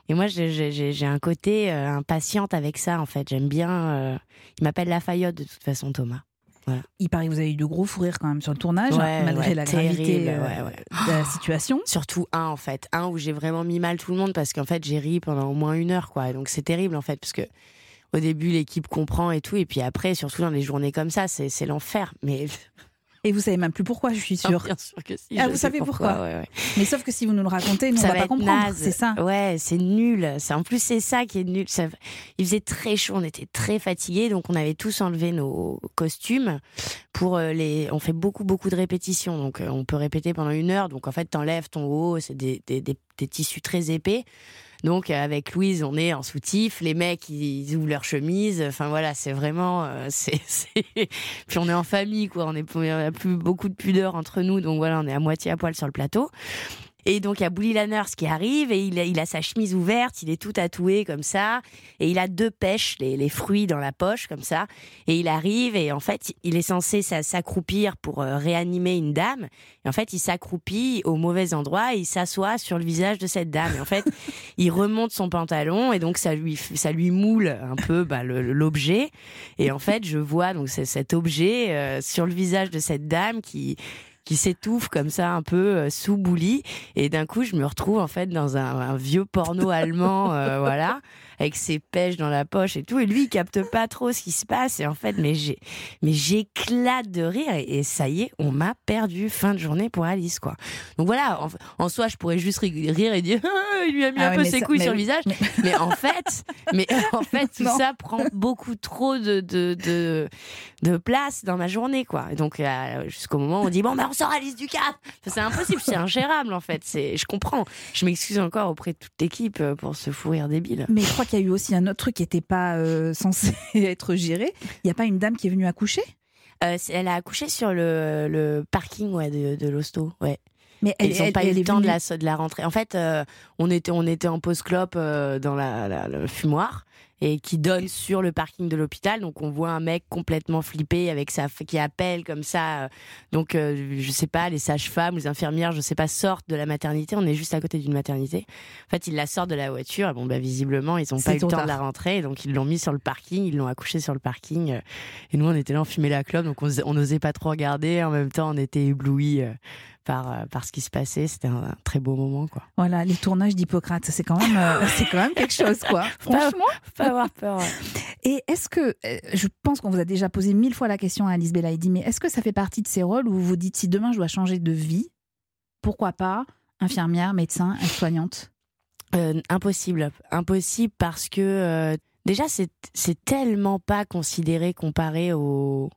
Et moi, j'ai un côté euh, impatiente avec ça, en fait. J'aime bien. Euh, il m'appelle Lafayette, de toute façon, Thomas. Voilà. Il paraît que vous avez eu de gros fous rires quand même sur le tournage, malgré la gravité euh, de la situation. Surtout un, en fait. Un où j'ai vraiment mis mal tout le monde parce qu'en fait, j'ai ri pendant au moins une heure, quoi. Donc c'est terrible, en fait, parce que au début, l'équipe comprend et tout. Et puis après, surtout dans les journées comme ça, c'est l'enfer. Mais et vous savez même plus pourquoi, je suis sûre. bien sûr que si. Ah, vous savez pourquoi, Mais sauf que si vous nous le racontez, nous, ça on va, pas comprendre. C'est ça. Ouais, c'est nul. C'est en plus c'est ça qui est nul. Ça... Il faisait très chaud, on était très fatigués, donc on avait tous enlevé nos costumes pour euh, les. On fait beaucoup beaucoup de répétitions, donc euh, on peut répéter pendant une heure. Donc en fait, t'enlèves ton haut, c'est des, des, des, des tissus très épais. Donc avec Louise, on est en soutif, les mecs ils ouvrent leurs chemises. Enfin voilà, c'est vraiment, euh, c'est, puis on est en famille quoi. On est, on a plus beaucoup de pudeur entre nous, donc voilà, on est à moitié à poil sur le plateau. Et donc il y a Bully Lanners qui arrive et il a, il a, sa chemise ouverte, il est tout tatoué comme ça, et il a deux pêches, les, les, fruits dans la poche comme ça, et il arrive et en fait il est censé s'accroupir pour euh, réanimer une dame, et en fait il s'accroupit au mauvais endroit, et il s'assoit sur le visage de cette dame, et en fait il remonte son pantalon et donc ça lui ça lui moule un peu bah, l'objet, et en fait je vois donc cet objet euh, sur le visage de cette dame qui qui s'étouffe comme ça un peu euh, sous bouli et d'un coup je me retrouve en fait dans un, vieux porno allemand euh, voilà avec ses pêches dans la poche et tout. Et lui, il capte pas trop ce qui se passe. Et en fait, mais j'ai, mais j'éclate de rire. Et, ça y est, on m'a perdu fin de journée pour Alice, quoi. Donc voilà, en, soi, je pourrais juste rire et dire, ah, il lui a mis ah un peu ses couilles sur le visage. Mais... en fait, mais en fait, tout ça prend beaucoup trop de, de, de, de, place dans ma journée, quoi. Et donc, euh, jusqu'au moment où on dit, bon, ben, on sort Alice du cadre. C'est impossible, c'est ingérable, en fait. C'est, je comprends. Je m'excuse encore auprès de toute l'équipe euh, pour ce fou rire débile. Mais je crois qu'il y a eu aussi un autre truc qui n'était pas euh, censé être géré. Il n'y a pas une dame qui est venue accoucher? Euh, Elle a accouché sur le, parking ouais, de, de l'hosto. Ouais. Mais ils n'ont pas eu le temps de la, de la rentrée. En fait, euh, on, était, on était en pause clope dans la, le fumoir et qui donne sur le parking de l'hôpital. Donc on voit un mec complètement flippé avec sa qui appelle comme ça. Donc euh, je sais pas, les sages-femmes, les infirmières, je sais pas, sortent de la maternité. On est juste à côté d'une maternité. En fait, ils la sortent de la voiture. Et bon, bah visiblement, ils ont pas eu le temps de la rentrer, donc ils l'ont mis sur le parking, ils l'ont accouché sur le parking. Euh, et nous, on était là, on fumait la clope, donc on n'osait pas trop regarder. En même temps, on était éblouis euh, par, euh, par ce qui se passait. C'était un, très beau moment, quoi. Voilà, les tournages d'Hippocrate, c'est quand même, euh, c'est quand même quelque chose, quoi. Franchement, faut pas avoir peur. Et est-ce que, euh, je pense qu'on vous a déjà posé mille fois la question à Alice Belaïdi, mais est-ce que ça fait partie de ces rôles où vous vous dites si demain je dois changer de vie, pourquoi pas infirmière, médecin, soignante Impossible, impossible parce que déjà c'est tellement pas considéré comparé au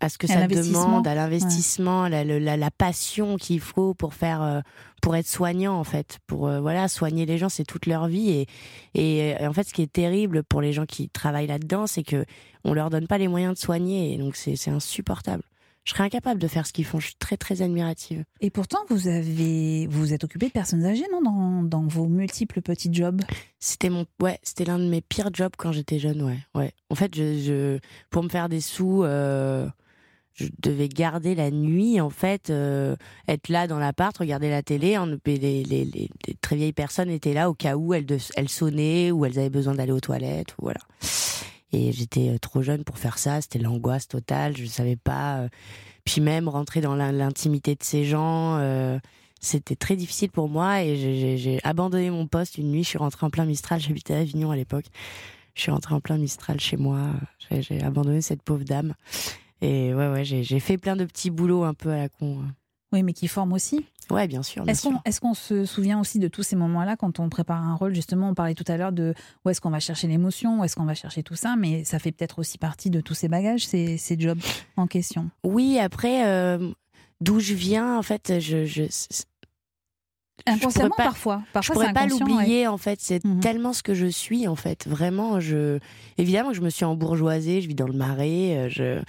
à ce que ça demande, à l'investissement, la, la, passion qu'il faut pour faire, euh, pour être soignant en fait, pour euh, voilà soigner les gens, c'est toute leur vie et, et, en fait ce qui est terrible pour les gens qui travaillent là-dedans, c'est que on leur donne pas les moyens de soigner et donc c'est insupportable. Je serais incapable de faire ce qu'ils font. Je suis très très admirative. Et pourtant, vous avez, vous, vous êtes occupé de personnes âgées, non, dans, dans vos multiples petits jobs? C'était mon, ouais, c'était l'un de mes pires jobs quand j'étais jeune, ouais, ouais. En fait, je, je pour me faire des sous. Euh, je devais garder la nuit, en fait, euh, être là dans l'appart, regarder la télé. Hein, les, les, les, très vieilles personnes étaient là au cas où elles, elles sonnaient ou elles avaient besoin d'aller aux toilettes. Voilà. Et j'étais euh, trop jeune pour faire ça. C'était l'angoisse totale. Je ne savais pas. Euh, puis même rentrer dans l'intimité de ces gens, c'était très difficile pour moi. Et j'ai abandonné mon poste une nuit. Je suis rentrée en plein Mistral. J'habitais à Avignon à l'époque. Je suis rentrée en plein Mistral chez moi. J'ai abandonné cette pauvre dame. Et ouais, ouais, j'ai fait plein de petits boulots un peu à la con. Hein. Oui, mais qui forme aussi. Ouais, bien sûr. Est-ce qu'on est-ce qu'on se souvient aussi de tous ces moments-là quand on prépare un rôle? Justement, on parlait tout à l'heure de où est-ce qu'on va chercher l'émotion, où est-ce qu'on va chercher tout ça, mais ça fait peut-être aussi partie de tous ces bagages, ces, ces jobs en question. Oui, après, euh, d'où je viens, en fait, je. je Inconsciemment, pas- parfois. je Parfois, pourrais c'est pas l'oublier en fait c'est Mhm. tellement ce que je suis en fait vraiment je évidemment que je me suis embourgeoisée je vis dans le marais euh, je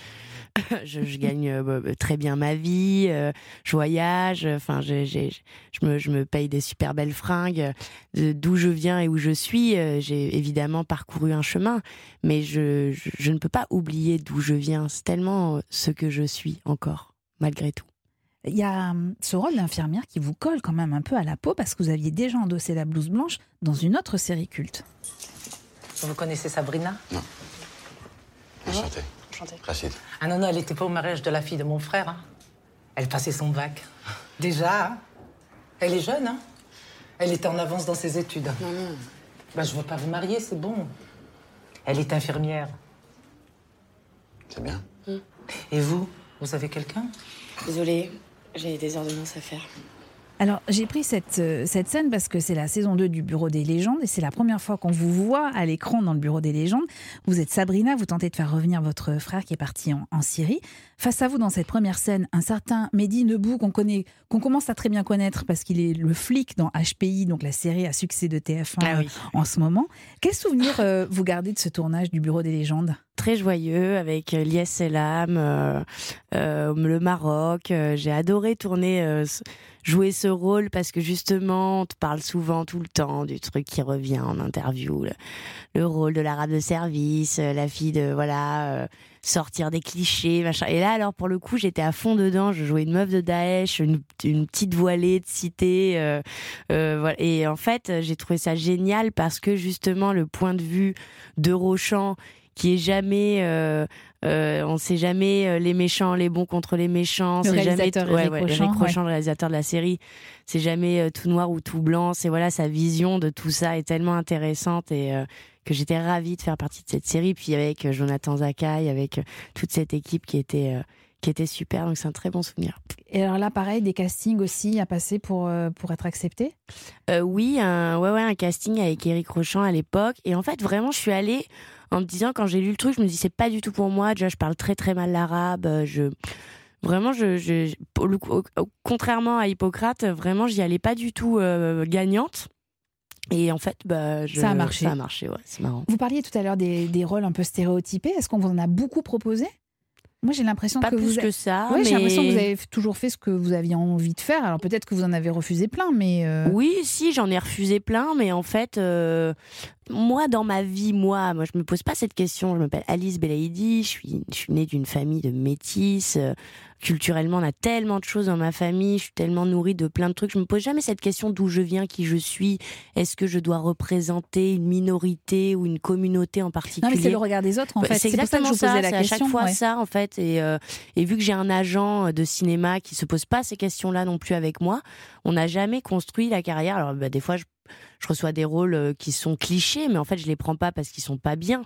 je, je gagne euh, très bien ma vie euh, je voyage enfin j'ai- j'ai- je me je me paye des super belles fringues d'où je viens et où je suis euh, j'ai évidemment parcouru un chemin mais je, je je ne peux pas oublier d'où je viens c'est tellement ce que je suis encore malgré tout Il y a hum, ce rôle d'infirmière qui vous colle quand même un peu à la peau parce que vous aviez déjà endossé la blouse blanche dans une autre série culte. Vous connaissez Sabrina? Enchanté. Enchantée. Rachid. Ah non, non, elle n'était pas au mariage de la fille de mon frère. hein. Elle passait son bac. Déjà, hein. elle est jeune. Hein. Elle était en avance dans ses études. Non, non. Bah, je veux pas vous marier, c'est bon. Elle est infirmière. C'est bien. Et vous Vous avez quelqu'un? Désolée j'ai des ordonnances à faire Alors, j'ai pris cette, euh, cette scène parce que c'est la saison 2 du Bureau des légendes et c'est la première fois qu'on vous voit à l'écran dans le Bureau des légendes. Vous êtes Sabrina, vous tentez de faire revenir votre frère qui est parti en, en Syrie. Face à vous, dans cette première scène, un certain Mehdi Nebou qu'on connaît, qu'on commence à très bien connaître parce qu'il est le flic dans HPI, donc la série à succès de TF1 Ah oui. en ce moment. Quel souvenir euh, vous gardez de ce tournage du Bureau des légendes? Très joyeux avec euh, Lies euh, euh, le Maroc. Euh, J'ai adoré tourner, euh, jouer ce rôle parce que justement, on te parle souvent tout le temps du truc qui revient en interview, le, le rôle de l'arabe de service, euh, la fille de voilà. euh, sortir des clichés, machin. Et là, alors, pour le coup, j'étais à fond dedans. Je jouais une meuf de Daesh, une, petite voilée de cité. euh, euh, voilà. Et en fait, j'ai trouvé ça génial parce que justement, le point de vue de qui est jamais, euh, euh, on sait jamais euh, les méchants, les bons contre les méchants. Le C'est jamais réalisateur ouais. Rochant, le réalisateur de la série. C'est jamais euh, tout noir ou tout blanc. C'est voilà sa vision de tout ça est tellement intéressante et euh, que j'étais ravie de faire partie de cette série. Puis avec euh, Jonathan Zakai, avec toute cette équipe qui était euh, qui était super. Donc c'est un très bon souvenir. Et alors là, pareil, des castings aussi à passer pour, euh, pour être accepté? Euh, oui, un, ouais, ouais, un casting avec Eric Rochant à l'époque. Et en fait, vraiment, je suis allée en me disant, quand j'ai lu le truc, je me dis, c'est pas du tout pour moi. Déjà, je parle très, très mal l'arabe. euh, Je. Vraiment, je, je, contrairement à Hippocrate, vraiment, j'y allais pas du tout euh, gagnante. Et en fait, bah, je- Ça a marché. Ça a marché, ouais, c'est marrant. Vous parliez tout à l'heure des, des rôles un peu stéréotypés. Est-ce qu'on vous en a beaucoup proposé? Moi, j'ai l'impression Pas que plus vous. que ça. J'ai l'impression que vous avez toujours fait ce que vous aviez envie de faire. Alors peut-être que vous en avez refusé plein, mais. euh, Oui, si, j'en ai refusé plein, mais en fait, euh, moi, dans ma vie, moi, moi, je me pose pas cette question. Je m'appelle Alice Belaïdi, je suis, je suis née d'une famille de métis. euh, culturellement, on a tellement de choses dans ma famille, je suis tellement nourrie de plein de trucs. Je me pose jamais cette question d'où je viens, qui je suis. Est-ce que je dois représenter une minorité ou une communauté en particulier Non, mais c'est le regard des autres, en Bah, fait. C'est pour ça que je exactement vous ça. posais la C'est à question. chaque fois ouais. ça, en fait. Et, euh, et vu que j'ai un agent de cinéma qui se pose pas ces questions-là non plus avec moi, on n'a jamais construit la carrière. Alors, bah, des fois, je, je reçois des rôles euh, qui sont clichés, mais en fait, je les prends pas parce qu'ils sont pas bien.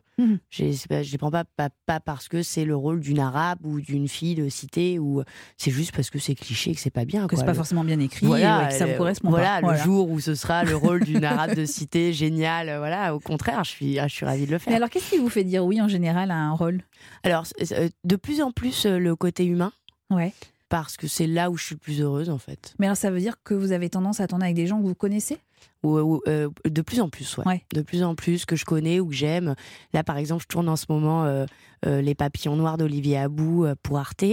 J'ai- c'est pas- Je les prends pas, pas, pas parce que c'est le rôle d'une arabe ou d'une fille de cité, ou c'est juste parce que c'est cliché, que c'est pas bien. Que c'est pas Le- forcément bien écrit, voilà, ouais, que ça correspond voilà, pas. le jour où ce sera le rôle d'une arabe de cité génial, voilà, au contraire, je suis, je suis ravie de le faire. Mais alors, qu'est-ce qui vous fait dire oui en général à un rôle? Alors, euh, de plus en plus euh, le côté humain. Ouais. Parce que c'est là où je suis le plus heureuse, en fait. Mais alors, ça veut dire que vous avez tendance à tourner avec des gens que vous connaissez? Ou, ou, euh, de plus en plus, ouais. Ouais. De plus en plus que je connais ou que j'aime. Là, par exemple, je tourne en ce moment euh, euh, Les Papillons Noirs d'Olivier Abou pour Arte.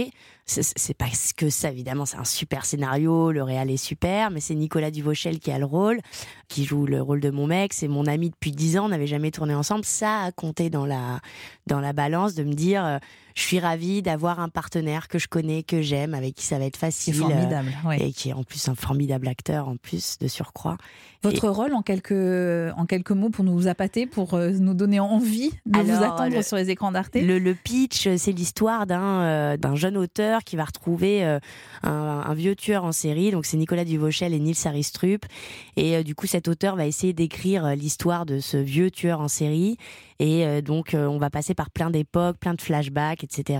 C'est- pas que ça, évidemment, c'est un super scénario, le réal est super, mais c'est Nicolas Duvauchel qui a le rôle, qui joue le rôle de mon mec. C'est mon ami depuis 10 ans, on n'avait jamais tourné ensemble. Ça a compté dans la, dans la balance de me dire, je suis ravie d'avoir un partenaire que je connais, que j'aime, avec qui ça va être facile. formidable. ouais. Et qui est en plus un formidable acteur, en plus, de surcroît. Votre Votre rôle en quelques, en quelques mots pour nous appâter, pour euh, nous donner envie de vous attendre le- sur les écrans d'Arte? Le, le pitch, c'est l'histoire d'un euh, jeune auteur qui va retrouver euh, un, un vieux tueur en série. Donc c'est Nicolas Duvauchel et Nils Aristrup. Et euh, du coup, cet auteur va essayer d'écrire l'histoire de ce vieux tueur en série. Et donc, on va passer par plein d'époques, plein de flashbacks, etc.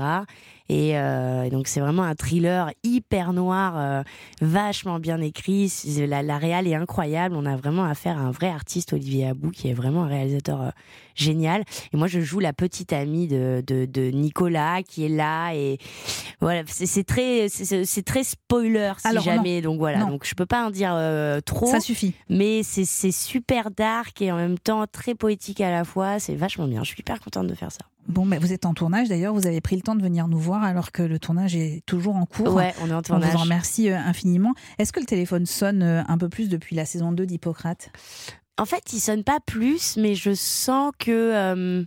Et, euh, donc, c'est vraiment un thriller hyper noir, euh, vachement bien écrit. La, la réal est incroyable. On a vraiment affaire à un vrai artiste, Olivier Abou, qui est vraiment un réalisateur euh, génial. Et moi, je joue la petite amie de, de, de Nicolas qui est là. Et voilà, c'est très, c'est très spoiler si Alors, jamais. Donc voilà, Non. donc je peux pas en dire euh, trop. Ça suffit. Mais c'est super dark et en même temps très poétique à la fois. C'est vachement bien. Je suis hyper contente de faire ça. Bon, mais vous êtes en tournage d'ailleurs, vous avez pris le temps de venir nous voir alors que le tournage est toujours en cours. Ouais, on est en On tournage. vous en remercie euh, infiniment. Est-ce que le téléphone sonne euh, un peu plus depuis la saison 2 d'Hippocrate? En fait, il sonne pas plus, mais je sens que euh,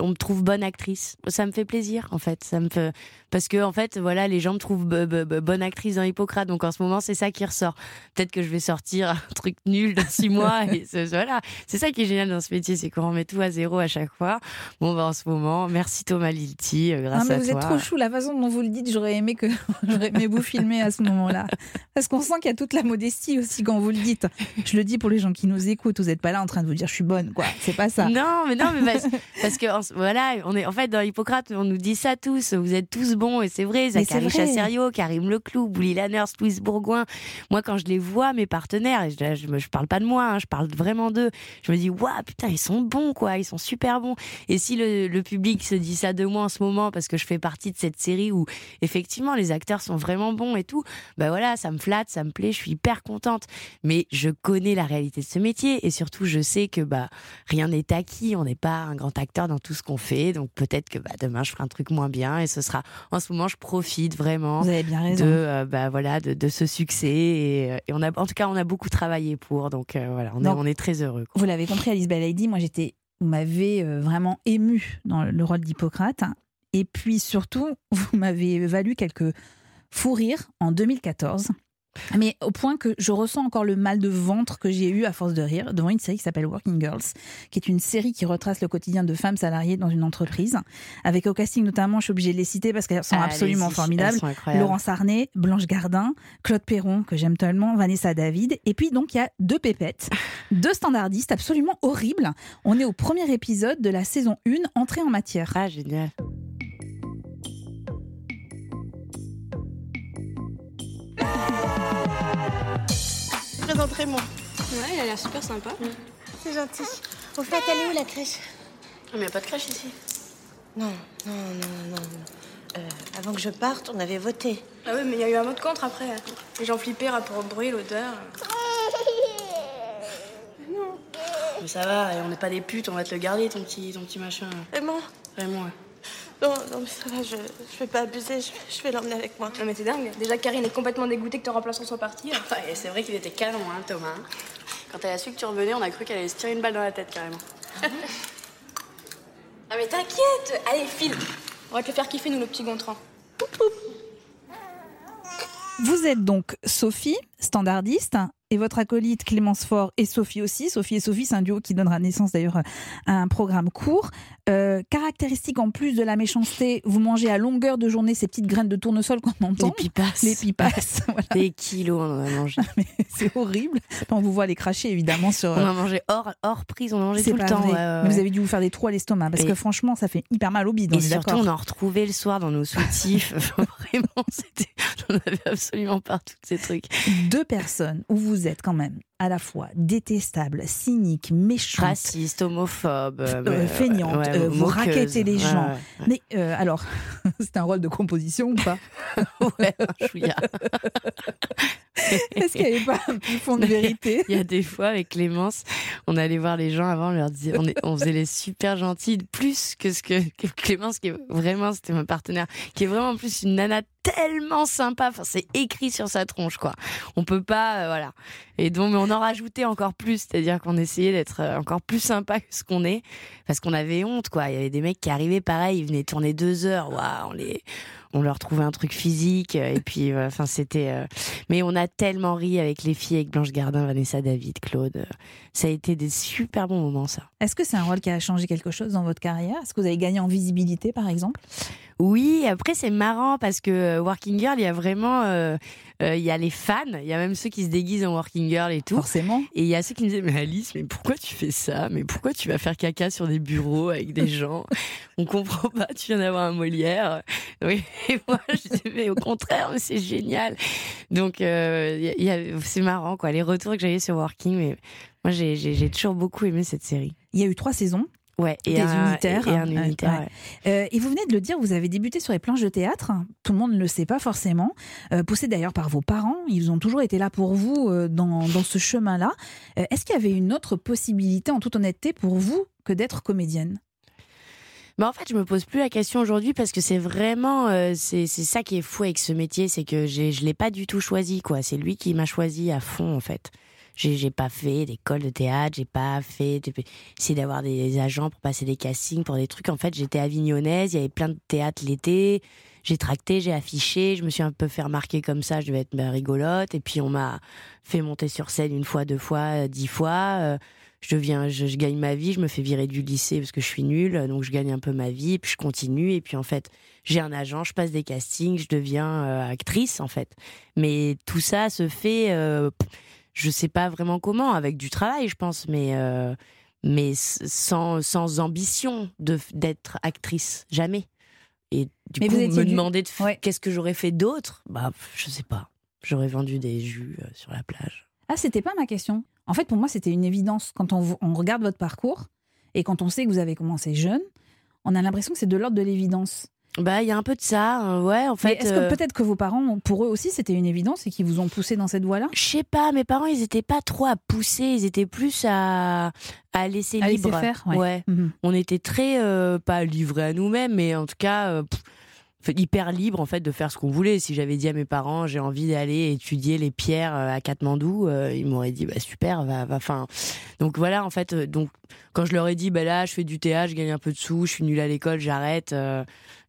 on me trouve bonne actrice. Ça me fait plaisir, en fait. Ça me fait parce que en fait, voilà, les gens me trouvent bonne actrice dans Hippocrate. Donc en ce moment, c'est ça qui ressort. Peut-être que je vais sortir un truc nul dans six mois. Et c'est- voilà, c'est ça qui est génial dans ce métier, c'est qu'on remet tout à zéro à chaque fois. Bon, ben en ce moment, merci Thomas Lilti, euh, grâce Ah, mais à vous toi. êtes trop chou, la façon dont vous le dites, j'aurais aimé que j'aurais aimé vous filmer à ce moment-là. Parce qu'on sent qu'il y a toute la modestie aussi quand vous le dites. Je le dis pour les gens qui nous écoutent, vous n'êtes pas là en train de vous dire je suis bonne, quoi. C'est pas ça. Non, mais non, mais parce, parce que en- voilà, on est en fait dans Hippocrate, on nous dit ça tous. Vous êtes tous bons et c'est vrai. Zachary. Chasserio, Karim Leclou, Bouli Lanners, Louise Bourgoin. Moi, quand je les vois, mes partenaires, je, je, je parle pas de moi, hein, je parle vraiment d'eux. Je me dis, waouh, putain, ils sont bons, quoi. Ils sont super bons. Et si le, le public se dit ça de moi en ce moment, parce que je fais partie de cette série où effectivement les acteurs sont vraiment bons et tout, bah voilà, ça me flatte, ça me plaît, je suis hyper contente. Mais je connais la réalité de ce métier et surtout, je sais que bah rien n'est acquis. On n'est pas un grand acteur dans tout ce qu'on fait. Donc peut-être que bah, demain, je ferai un truc moins bien. Et ce sera. En ce moment, je profite vraiment Vous avez bien raison. de, euh, bah, voilà, de, de ce succès. Et, euh, et on a, en tout cas, on a beaucoup travaillé pour. Donc euh, voilà, on, est, on est très heureux. quoi. Vous l'avez compris, Alice Lady, moi j'étais, vous m'avez vraiment ému dans le rôle d'Hippocrate. Et puis surtout, vous m'avez valu quelques fous rires en 2014. Mais au point que je ressens encore le mal de ventre que j'ai eu à force de rire devant une série qui s'appelle Working Girls, qui est une série qui retrace le quotidien de femmes salariées dans une entreprise, avec au casting notamment, je suis obligée de les citer parce qu'elles sont Allez-y, absolument formidables, sont. Laurence Arnay, Blanche Gardin, Claude Perron, que j'aime tellement, Vanessa David. Et puis donc il y a deux pépettes, deux standardistes absolument horribles. On est au premier épisode de la saison 1, entrée en matière. Ah, génial. Présente Raymond. Ouais, il a l'air super sympa. C'est gentil. Au fait, elle est où la crèche? Mais y a pas de crèche ici. Non, non, non, non. non. Euh, avant que je parte, on avait voté. Ah ouais, mais il y a eu un mot de contre après. Les gens flippaient rapport au bruit, l'odeur. Mais ça va, on n'est pas des putes, on va te le garder, ton petit, ton petit machin. Raymond Vraiment, ouais. Non, non, mais ça va, je, je vais pas abuser, je, je vais l'emmener avec moi. Non mais t'es dingue. Déjà Karine est complètement dégoûtée que ton remplaçant soit parti. Enfin, et c'est vrai qu'il était canon, hein, Thomas. Quand elle a su que tu revenais, on a cru qu'elle allait se tirer une balle dans la tête carrément. ah mais t'inquiète Allez, file On va te le faire kiffer, nous, le petit Gontran. Vous êtes donc Sophie, standardiste, et votre acolyte Clémence Faure et Sophie aussi. Sophie et Sophie, c'est un duo qui donnera naissance d'ailleurs à un programme court. Euh, caractéristique en plus de la méchanceté, vous mangez à longueur de journée ces petites graines de tournesol qu'on entend. Les pipasses. Les pipasses, voilà. Des kilos, on en a mangé. C'est horrible. On vous voit les cracher évidemment sur. On en a mangé hors, hors prise, on en mangeait C'est tout le temps. vrai. ouais, ouais, Mais vous avez dû vous faire des trous à l'estomac parce Et- que franchement, ça fait hyper mal au bide. Et surtout, on en retrouvait le soir dans nos soutifs. Vraiment, c'était, on avait absolument pas tous ces trucs. Deux personnes où vous êtes quand même à la fois détestable, cynique, méchante, Raciste, homophobe, euh, mais, feignante, ouais, euh, vous raquettez les Ouais, gens. ouais. Mais euh, alors, c'est un rôle de composition ou pas? Ouais, chouïa. Est-ce qu'il n'y avait pas un petit fond de vérité? Il y a des fois avec Clémence, on allait voir les gens avant, on leur disait, on, est- on faisait les super gentils, plus que ce que, que Clémence, qui est vraiment, c'était ma partenaire, qui est vraiment plus une nana tellement sympa. Enfin, c'est écrit sur sa tronche, quoi. On peut pas, euh, voilà. Et donc, mais on en rajoutait encore plus, c'est-à-dire qu'on essayait d'être euh, encore plus sympa que ce qu'on est, parce qu'on avait honte, quoi. Il y avait des mecs qui arrivaient, pareil, ils venaient tourner deux heures. Waouh, on les, on leur trouvait un truc physique, euh, et puis, euh, enfin, c'était. euh, Mais on a tellement ri avec les filles, avec Blanche Gardin, Vanessa David, Claude. Ça a été des super bons moments, ça. Est-ce que c'est un rôle qui a changé quelque chose dans votre carrière? Est-ce que vous avez gagné en visibilité, par exemple? Oui, après c'est marrant parce que Working Girl, il y a vraiment, euh, il y a les fans, il y a même ceux qui se déguisent en Working Girl et tout. Forcément. Et il y a ceux qui me disaient mais Alice, mais pourquoi tu fais ça? Mais pourquoi tu vas faire caca sur des bureaux avec des gens? On comprend pas. Tu viens d'avoir un Molière. Oui. Et moi je disais mais au contraire, mais c'est génial. Donc euh, c'est marrant quoi. Les retours que j'avais sur Working, mais moi j'ai- j'ai j'ai toujours beaucoup aimé cette série. Il y a eu trois saisons. Ouais. Et des un, unitaires. Et, et un Euh, unitaire. ouais. ouais. Euh, et vous venez de le dire, vous avez débuté sur les planches de théâtre. Tout le monde ne le sait pas forcément. Euh, poussé d'ailleurs par vos parents. Ils ont toujours été là pour vous euh, dans, dans ce chemin-là. Est-ce qu'il y avait une autre possibilité, en toute honnêteté, pour vous que d'être comédienne? Mais en fait, je me pose plus la question aujourd'hui parce que c'est vraiment, euh, c'est ça qui est fou avec ce métier, c'est que je l'ai pas du tout choisi, quoi. C'est lui qui m'a choisi à fond, en fait. J'ai pas fait d'école de théâtre, j'ai pas fait, j'ai essayé d'avoir des agents pour passer des castings pour des trucs. En fait, j'étais avignonnaise, il y avait plein de théâtres l'été. J'ai tracté, j'ai affiché, je me suis un peu fait remarquer comme ça, je devais être bah, rigolote. Et puis on m'a fait monter sur scène une fois, deux fois, euh, dix fois. Euh, je deviens, je, je gagne ma vie, je me fais virer du lycée parce que je suis nulle, donc je gagne un peu ma vie, puis je continue, et puis en fait, j'ai un agent, je passe des castings, je deviens euh, actrice en fait. Mais tout ça se fait, euh, je sais pas vraiment comment, avec du travail, je pense, mais euh, mais sans sans ambition d'être actrice, jamais. Et du Mais coup, vous me du- demander de qu'est-ce que j'aurais fait d'autre, bah je sais pas. J'aurais vendu des jus euh, sur la plage. Ah, c'était pas ma question. En fait, pour moi, c'était une évidence. Quand on, on regarde votre parcours et quand on sait que vous avez commencé jeune, on a l'impression que c'est de l'ordre de l'évidence. Bah, il y a un peu de ça, hein, ouais. En fait, est-ce euh, que peut-être que vos parents, pour eux aussi, c'était une évidence et qu'ils vous ont poussé dans cette voie-là? Je sais pas, mes parents, ils étaient pas trop à pousser, ils étaient plus à, à laisser À laisser libre. faire, ouais. Mhm. On était très, euh, pas livrés à nous-mêmes, mais en tout cas, euh, pff, hyper libre en fait de faire ce qu'on voulait. Si j'avais dit à mes parents, j'ai envie d'aller étudier les pierres euh, à Katmandou, euh, ils m'auraient dit, bah super, va, va. Enfin, donc voilà, en fait, euh, donc quand je leur ai dit, bah là, je fais du théâtre, je gagne un peu de sous, je suis nulle à l'école, j'arrête.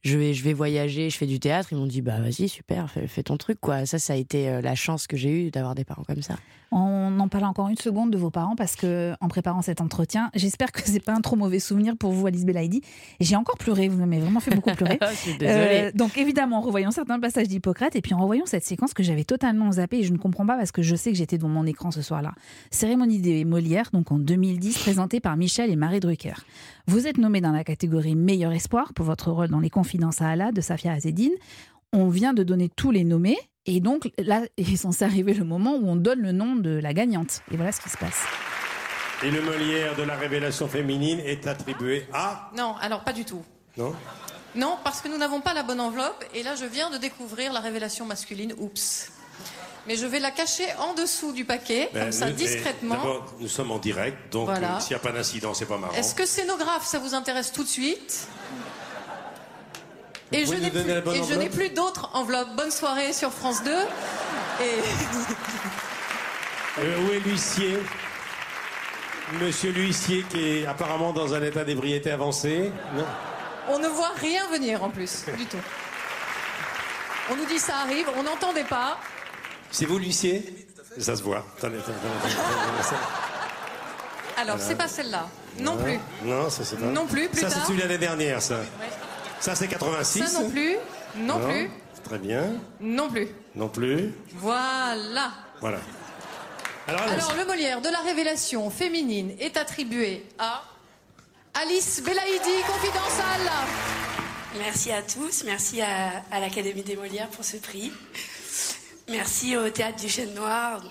Je vais, je vais voyager, je fais du théâtre. Ils m'ont dit, bah vas-y, super, fais, fais ton truc, quoi. Ça, ça a été euh, la chance que j'ai eue d'avoir des parents comme ça. On en parle encore une seconde de vos parents parce que en préparant cet entretien, j'espère que c'est pas un trop mauvais souvenir pour vous, Alice Belaïdi. J'ai encore pleuré, vous m'avez vraiment fait beaucoup pleurer. Euh, donc évidemment, en revoyant certains passages d'Hippocrate et puis en revoyant cette séquence que j'avais totalement zappée et je ne comprends pas parce que je sais que j'étais devant mon écran ce soir-là. Cérémonie des Molières, donc en 2010, présentée par Michel et Marie Drucker. Vous êtes nommé dans la catégorie Meilleur Espoir pour votre rôle dans Les Confidences à Allah de Safia Azedine. On vient de donner tous les nommés et donc là est censé arriver le moment où on donne le nom de la gagnante. Et voilà ce qui se passe. Et le Molière de la révélation féminine est attribué à? Non, alors pas du tout. Non? Non, parce que nous n'avons pas la bonne enveloppe. Et là, je viens de découvrir la révélation masculine. Oups. Mais je vais la cacher en dessous du paquet, Ben, comme ça, nous- et discrètement. D'abord, nous sommes en direct, donc Voilà. euh, s'il n'y a pas d'incident, c'est pas marrant. Est-ce que scénographe, ça vous intéresse tout de suite? Et je n'ai plus, d'autres enveloppes. Bonne soirée sur France 2. Et Euh, où est l'huissier? Monsieur l'huissier qui est apparemment dans un état d'ébriété avancé. Non on ne voit rien venir en plus, du tout. On nous dit ça arrive, on n'entendait pas. C'est vous l'huissier? Ça se voit. Attendez, attendez, attendez. Alors, c'est pas celle-là. Non plus. Non, ça c'est pas. Non plus, plus Ça c'est tard. celui de l'année dernière, ça. Ça c'est 86. Ça non plus. Non, plus. Très bien. Non plus. Non plus. Voilà. Voilà. Alors, le Molière de la révélation féminine est attribué à Alice Belaïdi, confidence à Allah. Merci à tous, merci à, à l'Académie des Molières pour ce prix. Merci au Théâtre du Chêne Noir.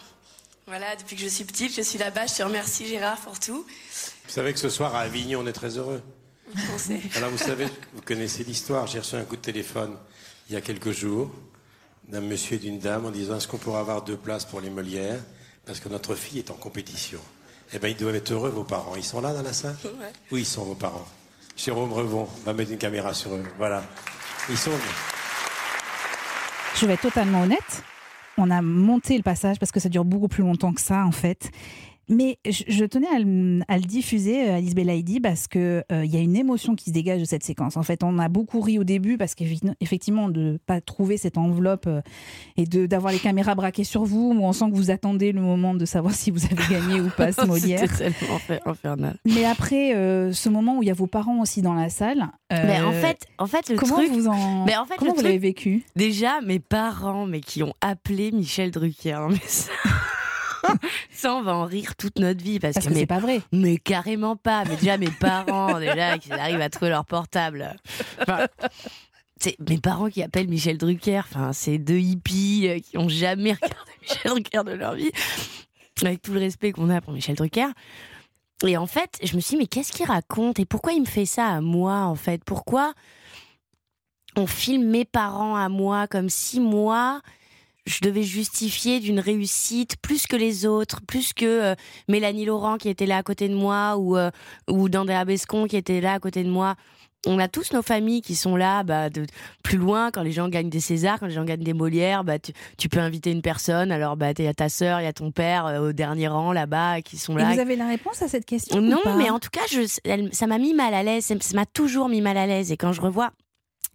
Voilà, depuis que je suis petite, je suis là-bas. Je te remercie Gérard pour tout. Vous savez que ce soir à Avignon, on est très heureux. Alors vous savez, vous connaissez l'histoire. J'ai reçu un coup de téléphone il y a quelques jours d'un monsieur et d'une dame en disant est-ce qu'on pourrait avoir deux places pour les Molières? Parce que notre fille est en compétition. Eh bien, ils doivent être heureux, vos parents. Ils sont là dans la salle? Ouais. Oui, ils sont vos parents. Jérôme Revon va mettre une caméra sur eux. Voilà. Ils sont. Je vais être totalement honnête. On a monté le passage parce que ça dure beaucoup plus longtemps que ça, en fait. Mais je, je tenais à le, à le diffuser, euh, Alice Belaïdi, parce que euh, y a une émotion qui se dégage de cette séquence. En fait, on a beaucoup ri au début parce qu'effectivement, de ne pas trouver cette enveloppe euh, et de d'avoir les caméras braquées sur vous, où on sent que vous attendez le moment de savoir si vous avez gagné ou pas ce Molière. C'était tellement infernal. Mais après euh, ce moment où il y a vos parents aussi dans la salle, Mais en fait, en fait, le comment truc. vous en, Mais en fait, comment vous l'avez truc- vécu? Déjà, mes parents, mais qui ont appelé Michel Drucker. hein, mais ça... ça, on va en rire toute notre vie. Parce, Parce que, c'est pas vrai. Mais carrément pas. Mais déjà, mes parents, déjà, qui arrivent à trouver leur portable. Enfin, c'est mes parents qui appellent Michel Drucker. Enfin, c'est deux hippies euh, qui ont jamais regardé Michel Drucker de leur vie. Avec tout le respect qu'on a pour Michel Drucker. Et en fait, je me suis dit, mais qu'est-ce qu'il raconte Et pourquoi il me fait ça à moi, en fait? Pourquoi on filme mes parents à moi comme si moi je devais justifier d'une réussite plus que les autres, plus que euh, Mélanie Laurent qui était là à côté de moi ou euh, ou Dandé Bescon qui était là à côté de moi. On a tous nos familles qui sont là, bah, de plus loin quand les gens gagnent des Césars, quand les gens gagnent des Molières, bah, tu, tu peux inviter une personne. Alors, bah, il y a ta sœur, il y a ton père euh, au dernier rang là-bas qui sont Et là. vous avez la réponse à cette question Non, mais en tout cas, je, elle- ça m'a mis mal à l'aise. Ça m'a toujours mis mal à l'aise. Et quand je revois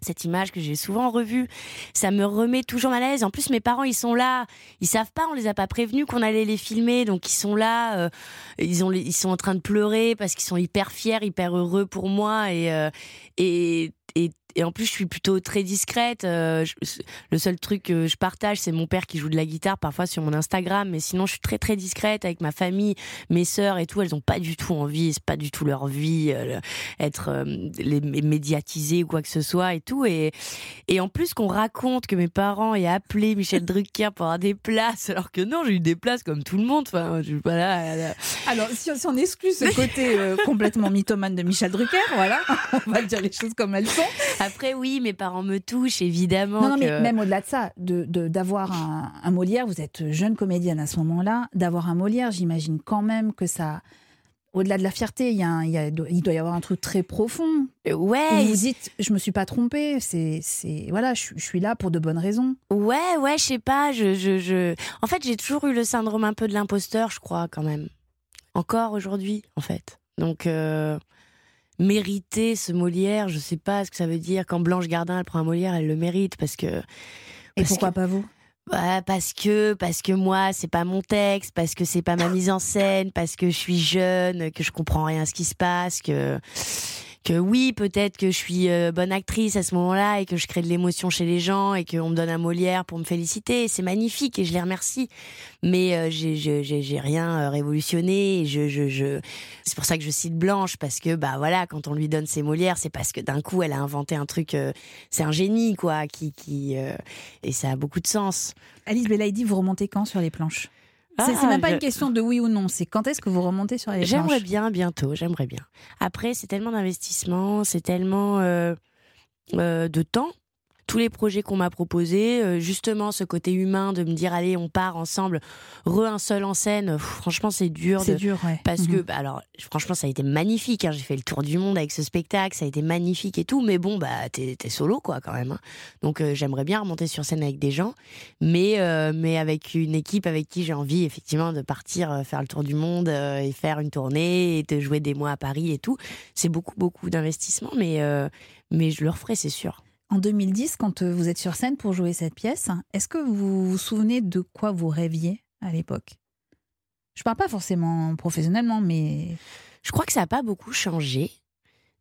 cette image que j'ai souvent revue, ça me remet toujours mal à l'aise. En plus, mes parents, ils sont là. Ils savent pas, on les a pas prévenus qu'on allait les filmer. Donc, ils sont là. euh, ils, sont en train de pleurer parce qu'ils sont hyper fiers, hyper heureux pour moi. Et, euh, et, et, et en plus, je suis plutôt très discrète. Euh, je- le seul truc que je partage, c'est mon père qui joue de la guitare parfois sur mon Instagram. Mais sinon, je suis très, très discrète avec ma famille, mes sœurs et tout. Elles ont pas du tout envie, c'est pas du tout leur vie, euh, être euh, les médiatisées ou quoi que ce soit et tout. Et, et en plus, qu'on raconte que mes parents aient appelé Michel Drucker pour avoir des places, alors que non, j'ai eu des places comme tout le monde. Enfin, je suis pas là. Alors, si on, si on exclut ce côté euh, complètement mythomane de Michel Drucker, voilà, on va dire les choses comme elles sont. Après, oui, mes parents me touchent, évidemment. Non, non, mais même au-delà de ça, de- de- d'avoir un, un Molière, vous êtes jeune comédienne à ce moment-là, d'avoir un Molière, j'imagine quand même que ça. Au-delà de la fierté, il, y a un- il y a- il doit y avoir un truc très profond. Euh, Ouais. Vous dites, je me suis pas trompée, c'est, c'est, voilà, je, je suis là pour de bonnes raisons. Ouais, ouais, je sais pas. Je, je, je... En fait, j'ai toujours eu le syndrome un peu de l'imposteur, je crois, quand même. Encore aujourd'hui, en fait. Donc, euh, mériter ce Molière, je sais pas ce que ça veut dire. Quand Blanche Gardin, elle prend un Molière, elle le mérite parce que. Et pourquoi que- pas vous? Bah, parce que parce que moi c'est pas mon texte parce que c'est pas ma mise en scène parce que je suis jeune que je comprends rien à ce qui se passe que que oui peut-être que je suis euh, bonne actrice à ce moment-là et que je crée de l'émotion chez les gens et qu'on me donne un Molière pour me féliciter. C'est magnifique et je les remercie. Mais euh, j'ai rien euh, révolutionné je je, je... c'est pour ça que je cite Blanche parce que bah voilà quand on lui donne ses Molières c'est parce que d'un coup elle a inventé un truc euh, c'est un génie quoi qui qui et ça a beaucoup de sens. Alice Belaïdi, vous remontez quand sur les planches? Ah, c'est même pas je- une question de oui ou non, c'est quand est-ce que vous remontez sur les J'aimerais bien bientôt, j'aimerais bien. Après, c'est tellement d'investissement, c'est tellement euh, euh, de temps. Tous les projets qu'on m'a proposés, euh, justement ce côté humain de me dire allez on part ensemble, re un seul en scène, pff, franchement c'est dur. C'est dur, ouais. Parce Mhm. que bah, alors franchement ça a été magnifique. hein. J'ai fait le tour du monde avec ce spectacle, ça a été magnifique et tout. Mais bon bah t'es solo quoi quand même. hein. Donc euh, j'aimerais bien remonter sur scène avec des gens, mais euh, mais avec une équipe avec qui j'ai envie effectivement de partir euh, faire le tour du monde et faire une tournée et de jouer des mois à Paris et tout. C'est beaucoup beaucoup d'investissement, mais mais je le referai c'est sûr. En 2010, quand euh, vous êtes sur scène pour jouer cette pièce, est-ce que vous vous souvenez de quoi vous rêviez à l'époque? Je parle pas forcément professionnellement, mais Je crois que ça n'a pas beaucoup changé.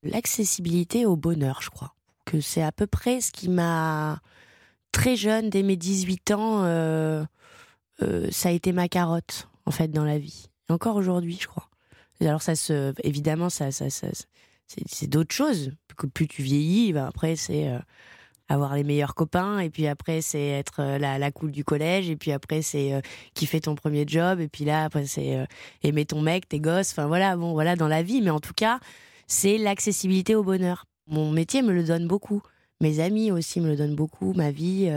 L'accessibilité au bonheur, je crois. Que c'est à peu près ce qui m'a. Très jeune, dès mes 18 ans, euh, euh, ça a été ma carotte, en fait, dans la vie. Encore aujourd'hui, je crois. Alors, ça se. Évidemment, ça, ça, ça- c'est d'autres choses. Que plus tu vieillis, ben après, c'est. euh, avoir les meilleurs copains et puis après c'est être euh, la, la cool du collège et puis après c'est euh, kiffer ton premier job et puis là après c'est euh, aimer ton mec tes gosses enfin voilà bon voilà dans la vie. Mais en tout cas c'est l'accessibilité au bonheur. Mon métier me le donne beaucoup. Mes amis aussi me le donnent beaucoup. Ma vie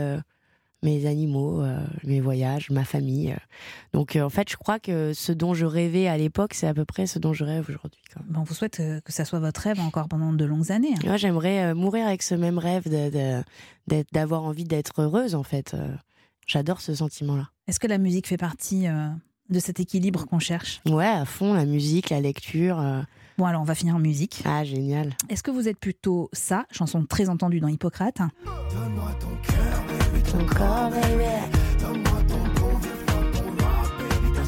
mes animaux, euh, mes voyages, ma famille. euh. Donc euh, en fait, je crois que ce dont je rêvais à l'époque, c'est à peu près ce dont je rêve aujourd'hui. Ben, on vous souhaite que ça soit votre rêve encore pendant de longues années. hein. Moi, j'aimerais euh, mourir avec ce même rêve d'avoir envie d'être heureuse, en fait. J'adore ce sentiment-là. Est-ce que la musique fait partie de cet équilibre qu'on cherche? Ouais, à fond, la musique, la lecture. Bon, alors on va finir en musique. Ah, génial. Est-ce que vous êtes plutôt ça, chanson très entendue dans Hippocrate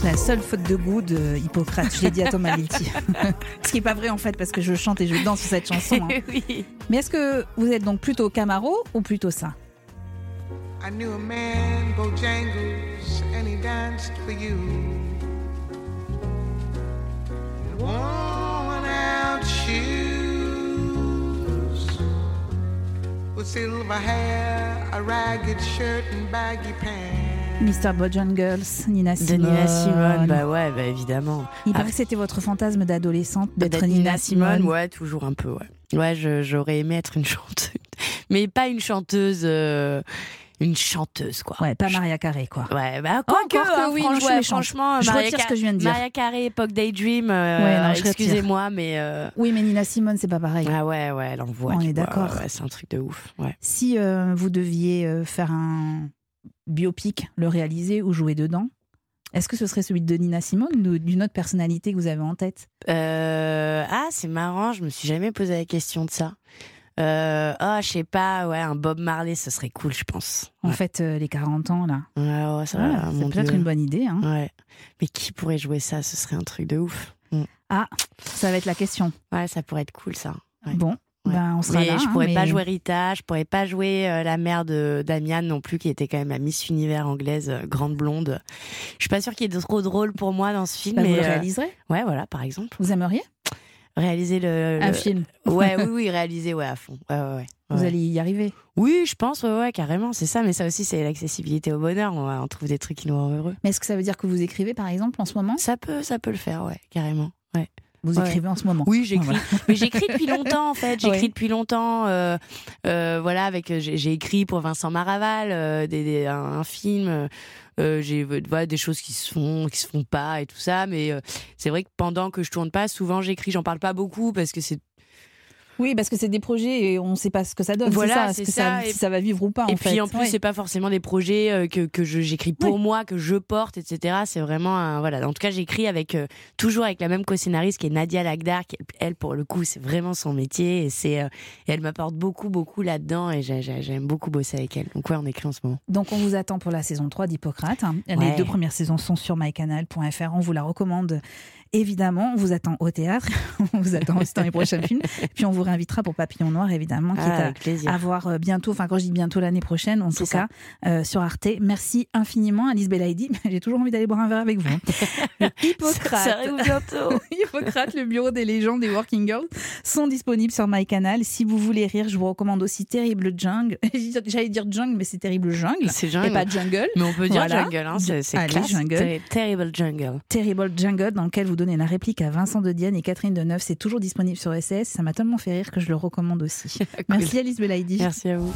La seule faute de goût de Hippocrate, je l'ai dit à Thomas. Ce qui n'est pas vrai en fait, parce que je chante et je danse sur cette chanson. hein. oui. Mais est-ce que vous êtes donc plutôt Camaro ou plutôt ça? I knew a man, Bojangles, and he danced for you. Shoes with silver hair, a ragged shirt, and baggy pants. Mr. Bojangles, Nina De Simone. Nina Simone, bah ouais, bah évidemment. Il paraît Ah, que c'était votre fantasme d'adolescente d'être D'être Nina, Simone. ouais, toujours un peu, ouais. Ouais, j'aurais aimé être une chanteuse. Mais pas une chanteuse. euh, une chanteuse, quoi. Ouais, pas Maria Carey, quoi. Ouais, bah, quoi Encore que, hein, oui, franchement, méchante. franchement, Je Maria retire ce que je viens de dire. Maria Carey, époque Daydream, euh, Ouais, excusez-moi, mais. euh, Oui, mais Nina Simone, c'est pas pareil. Ah ouais, ouais, elle envoie. On est d'accord. ouais, ouais, c'est un truc de ouf. Ouais. Si euh, vous deviez euh, faire un biopic, le réaliser ou jouer dedans, est-ce que ce serait celui de Nina Simone ou d'une autre personnalité que vous avez en tête? Euh, ah, c'est marrant, je me suis jamais posé la question de ça. Euh, oh, je sais pas, ouais, un Bob Marley, ce serait cool, je pense. En fait, euh, les 40 ans, là. Ouais, ouais, ça, Ouais, va, c'est peut-être une bonne idée. hein. Ouais. Mais qui pourrait jouer ça? Ce serait un truc de ouf. Mm. Ah, ça va être la question. Ouais, ça pourrait être cool, ça. Ouais. Bon, ben, on sera mais là. je hein, pourrais pas mais- jouer Rita, je pourrais pas jouer euh, la mère de Damian non plus, qui était quand même la Miss Univers anglaise, euh, grande blonde. Je suis pas sûre qu'il y ait trop de rôle pour moi dans ce film. Bah, vous mais, le euh, réaliserez Ouais, voilà, par exemple. Vous aimeriez? Réaliser le. Un le- film. Ouais, oui, oui, réaliser, ouais, à fond. Ouais, ouais, ouais. Vous Ouais. allez y arriver Oui, je pense, ouais, ouais, carrément, c'est ça. Mais ça aussi, c'est l'accessibilité au bonheur. On, on trouve des trucs qui nous rendent heureux. Mais est-ce que ça veut dire que vous écrivez, par exemple, en ce moment? Ça peut, ça peut le faire, ouais, carrément. Vous Ouais. écrivez en ce moment Oui, j'écris. Voilà. Mais j'écris depuis longtemps, en fait. J'écris Ouais. depuis longtemps. euh, euh, voilà, avec j'ai j'ai écrit pour Vincent Maraval euh, des, des- un, un film. euh, j'ai voilà, des choses qui se font, qui se font pas et tout ça. Mais euh, c'est vrai que pendant que je tourne pas, souvent j'écris. J'en parle pas beaucoup parce que c'est Oui, parce que c'est des projets et on ne sait pas ce que ça donne. Voilà, c'est ça, ça, ça, et- si ça va vivre ou pas. et en puis fait. en plus, Ouais. c'est pas forcément des projets euh, que, que j'écris pour Oui. moi, que je porte, etc. C'est vraiment un, voilà. En tout cas, j'écris avec euh, toujours avec la même co-scénariste qui est Nadia Lagdar. Qui, elle, pour le coup, c'est vraiment son métier et c'est euh, elle m'apporte beaucoup, beaucoup là-dedans et j'ai- j'ai- j'aime beaucoup bosser avec elle. Donc ouais, on écrit en ce moment. Donc on vous attend pour la saison 3 d'Hippocrate. hein. Les Ouais. deux premières saisons sont sur mycanal.fr. On vous la recommande évidemment. On vous attend au théâtre. on vous attend aussi dans les prochains films. Puis on vous réinvitera pour Papillon Noir évidemment, qui Ah, est à, à voir euh, bientôt. Enfin quand je dis bientôt l'année prochaine, en tout ça. cas euh, sur Arte. Merci infiniment Alice Belaïdi. J'ai toujours envie d'aller boire un verre avec vous. Le Hippocrate. Ça bientôt. Hippocrate, le bureau des légendes des Working Girls sont disponibles sur MyCanal. Si vous voulez rire, je vous recommande aussi Terrible Jungle. J'allais dire Jungle, mais c'est Terrible Jungle. C'est jungle. Et pas Jungle. Mais on peut dire Voilà. jungle, hein, c'est classe. jungle. Ter- Terrible jungle. Terrible Jungle, dans lequel vous donnez la réplique à Vincent de Dienne et Catherine Deneuve. C'est toujours disponible sur SAS. Ça m'a tellement fait rire que je le recommande aussi. Merci Alice Belaïdi. Merci à vous.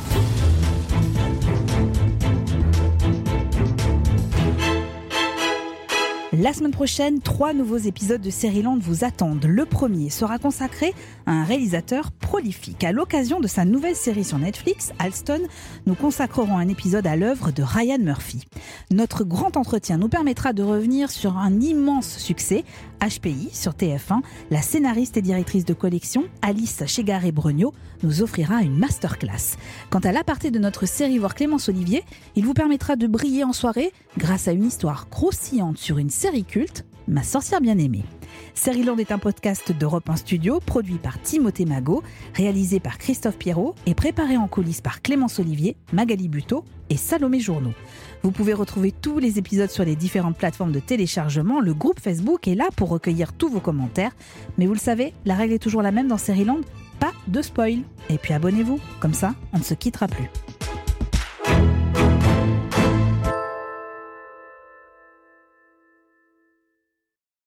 La semaine prochaine, trois nouveaux épisodes de Seriland vous attendent. Le premier sera consacré à un réalisateur prolifique. À l'occasion de sa nouvelle série sur Netflix, Alston, nous consacrerons un épisode à l'œuvre de Ryan Murphy. Notre grand entretien nous permettra de revenir sur un immense succès, HPI, sur TF1. La scénariste et directrice de collection, Alice Chegaré-Bregnaud, nous offrira une masterclass. Quant à l'aparté de notre série Voir Clémence Olivier, il vous permettra de briller en soirée grâce à une histoire croustillante sur une série culte, Ma sorcière bien-aimée. Seriland est un podcast d'Europe 1 Studio, produit par Timothée Magot, réalisé par Christophe Pierrot et préparé en coulisses par Clémence Olivier, Magali Buteau et Salomé Journeau. Vous pouvez retrouver tous les épisodes sur les différentes plateformes de téléchargement. Le groupe Facebook est là pour recueillir tous vos commentaires. Mais vous le savez, la règle est toujours la même dans Seriland, pas de spoil. Et puis abonnez-vous, comme ça, on ne se quittera plus.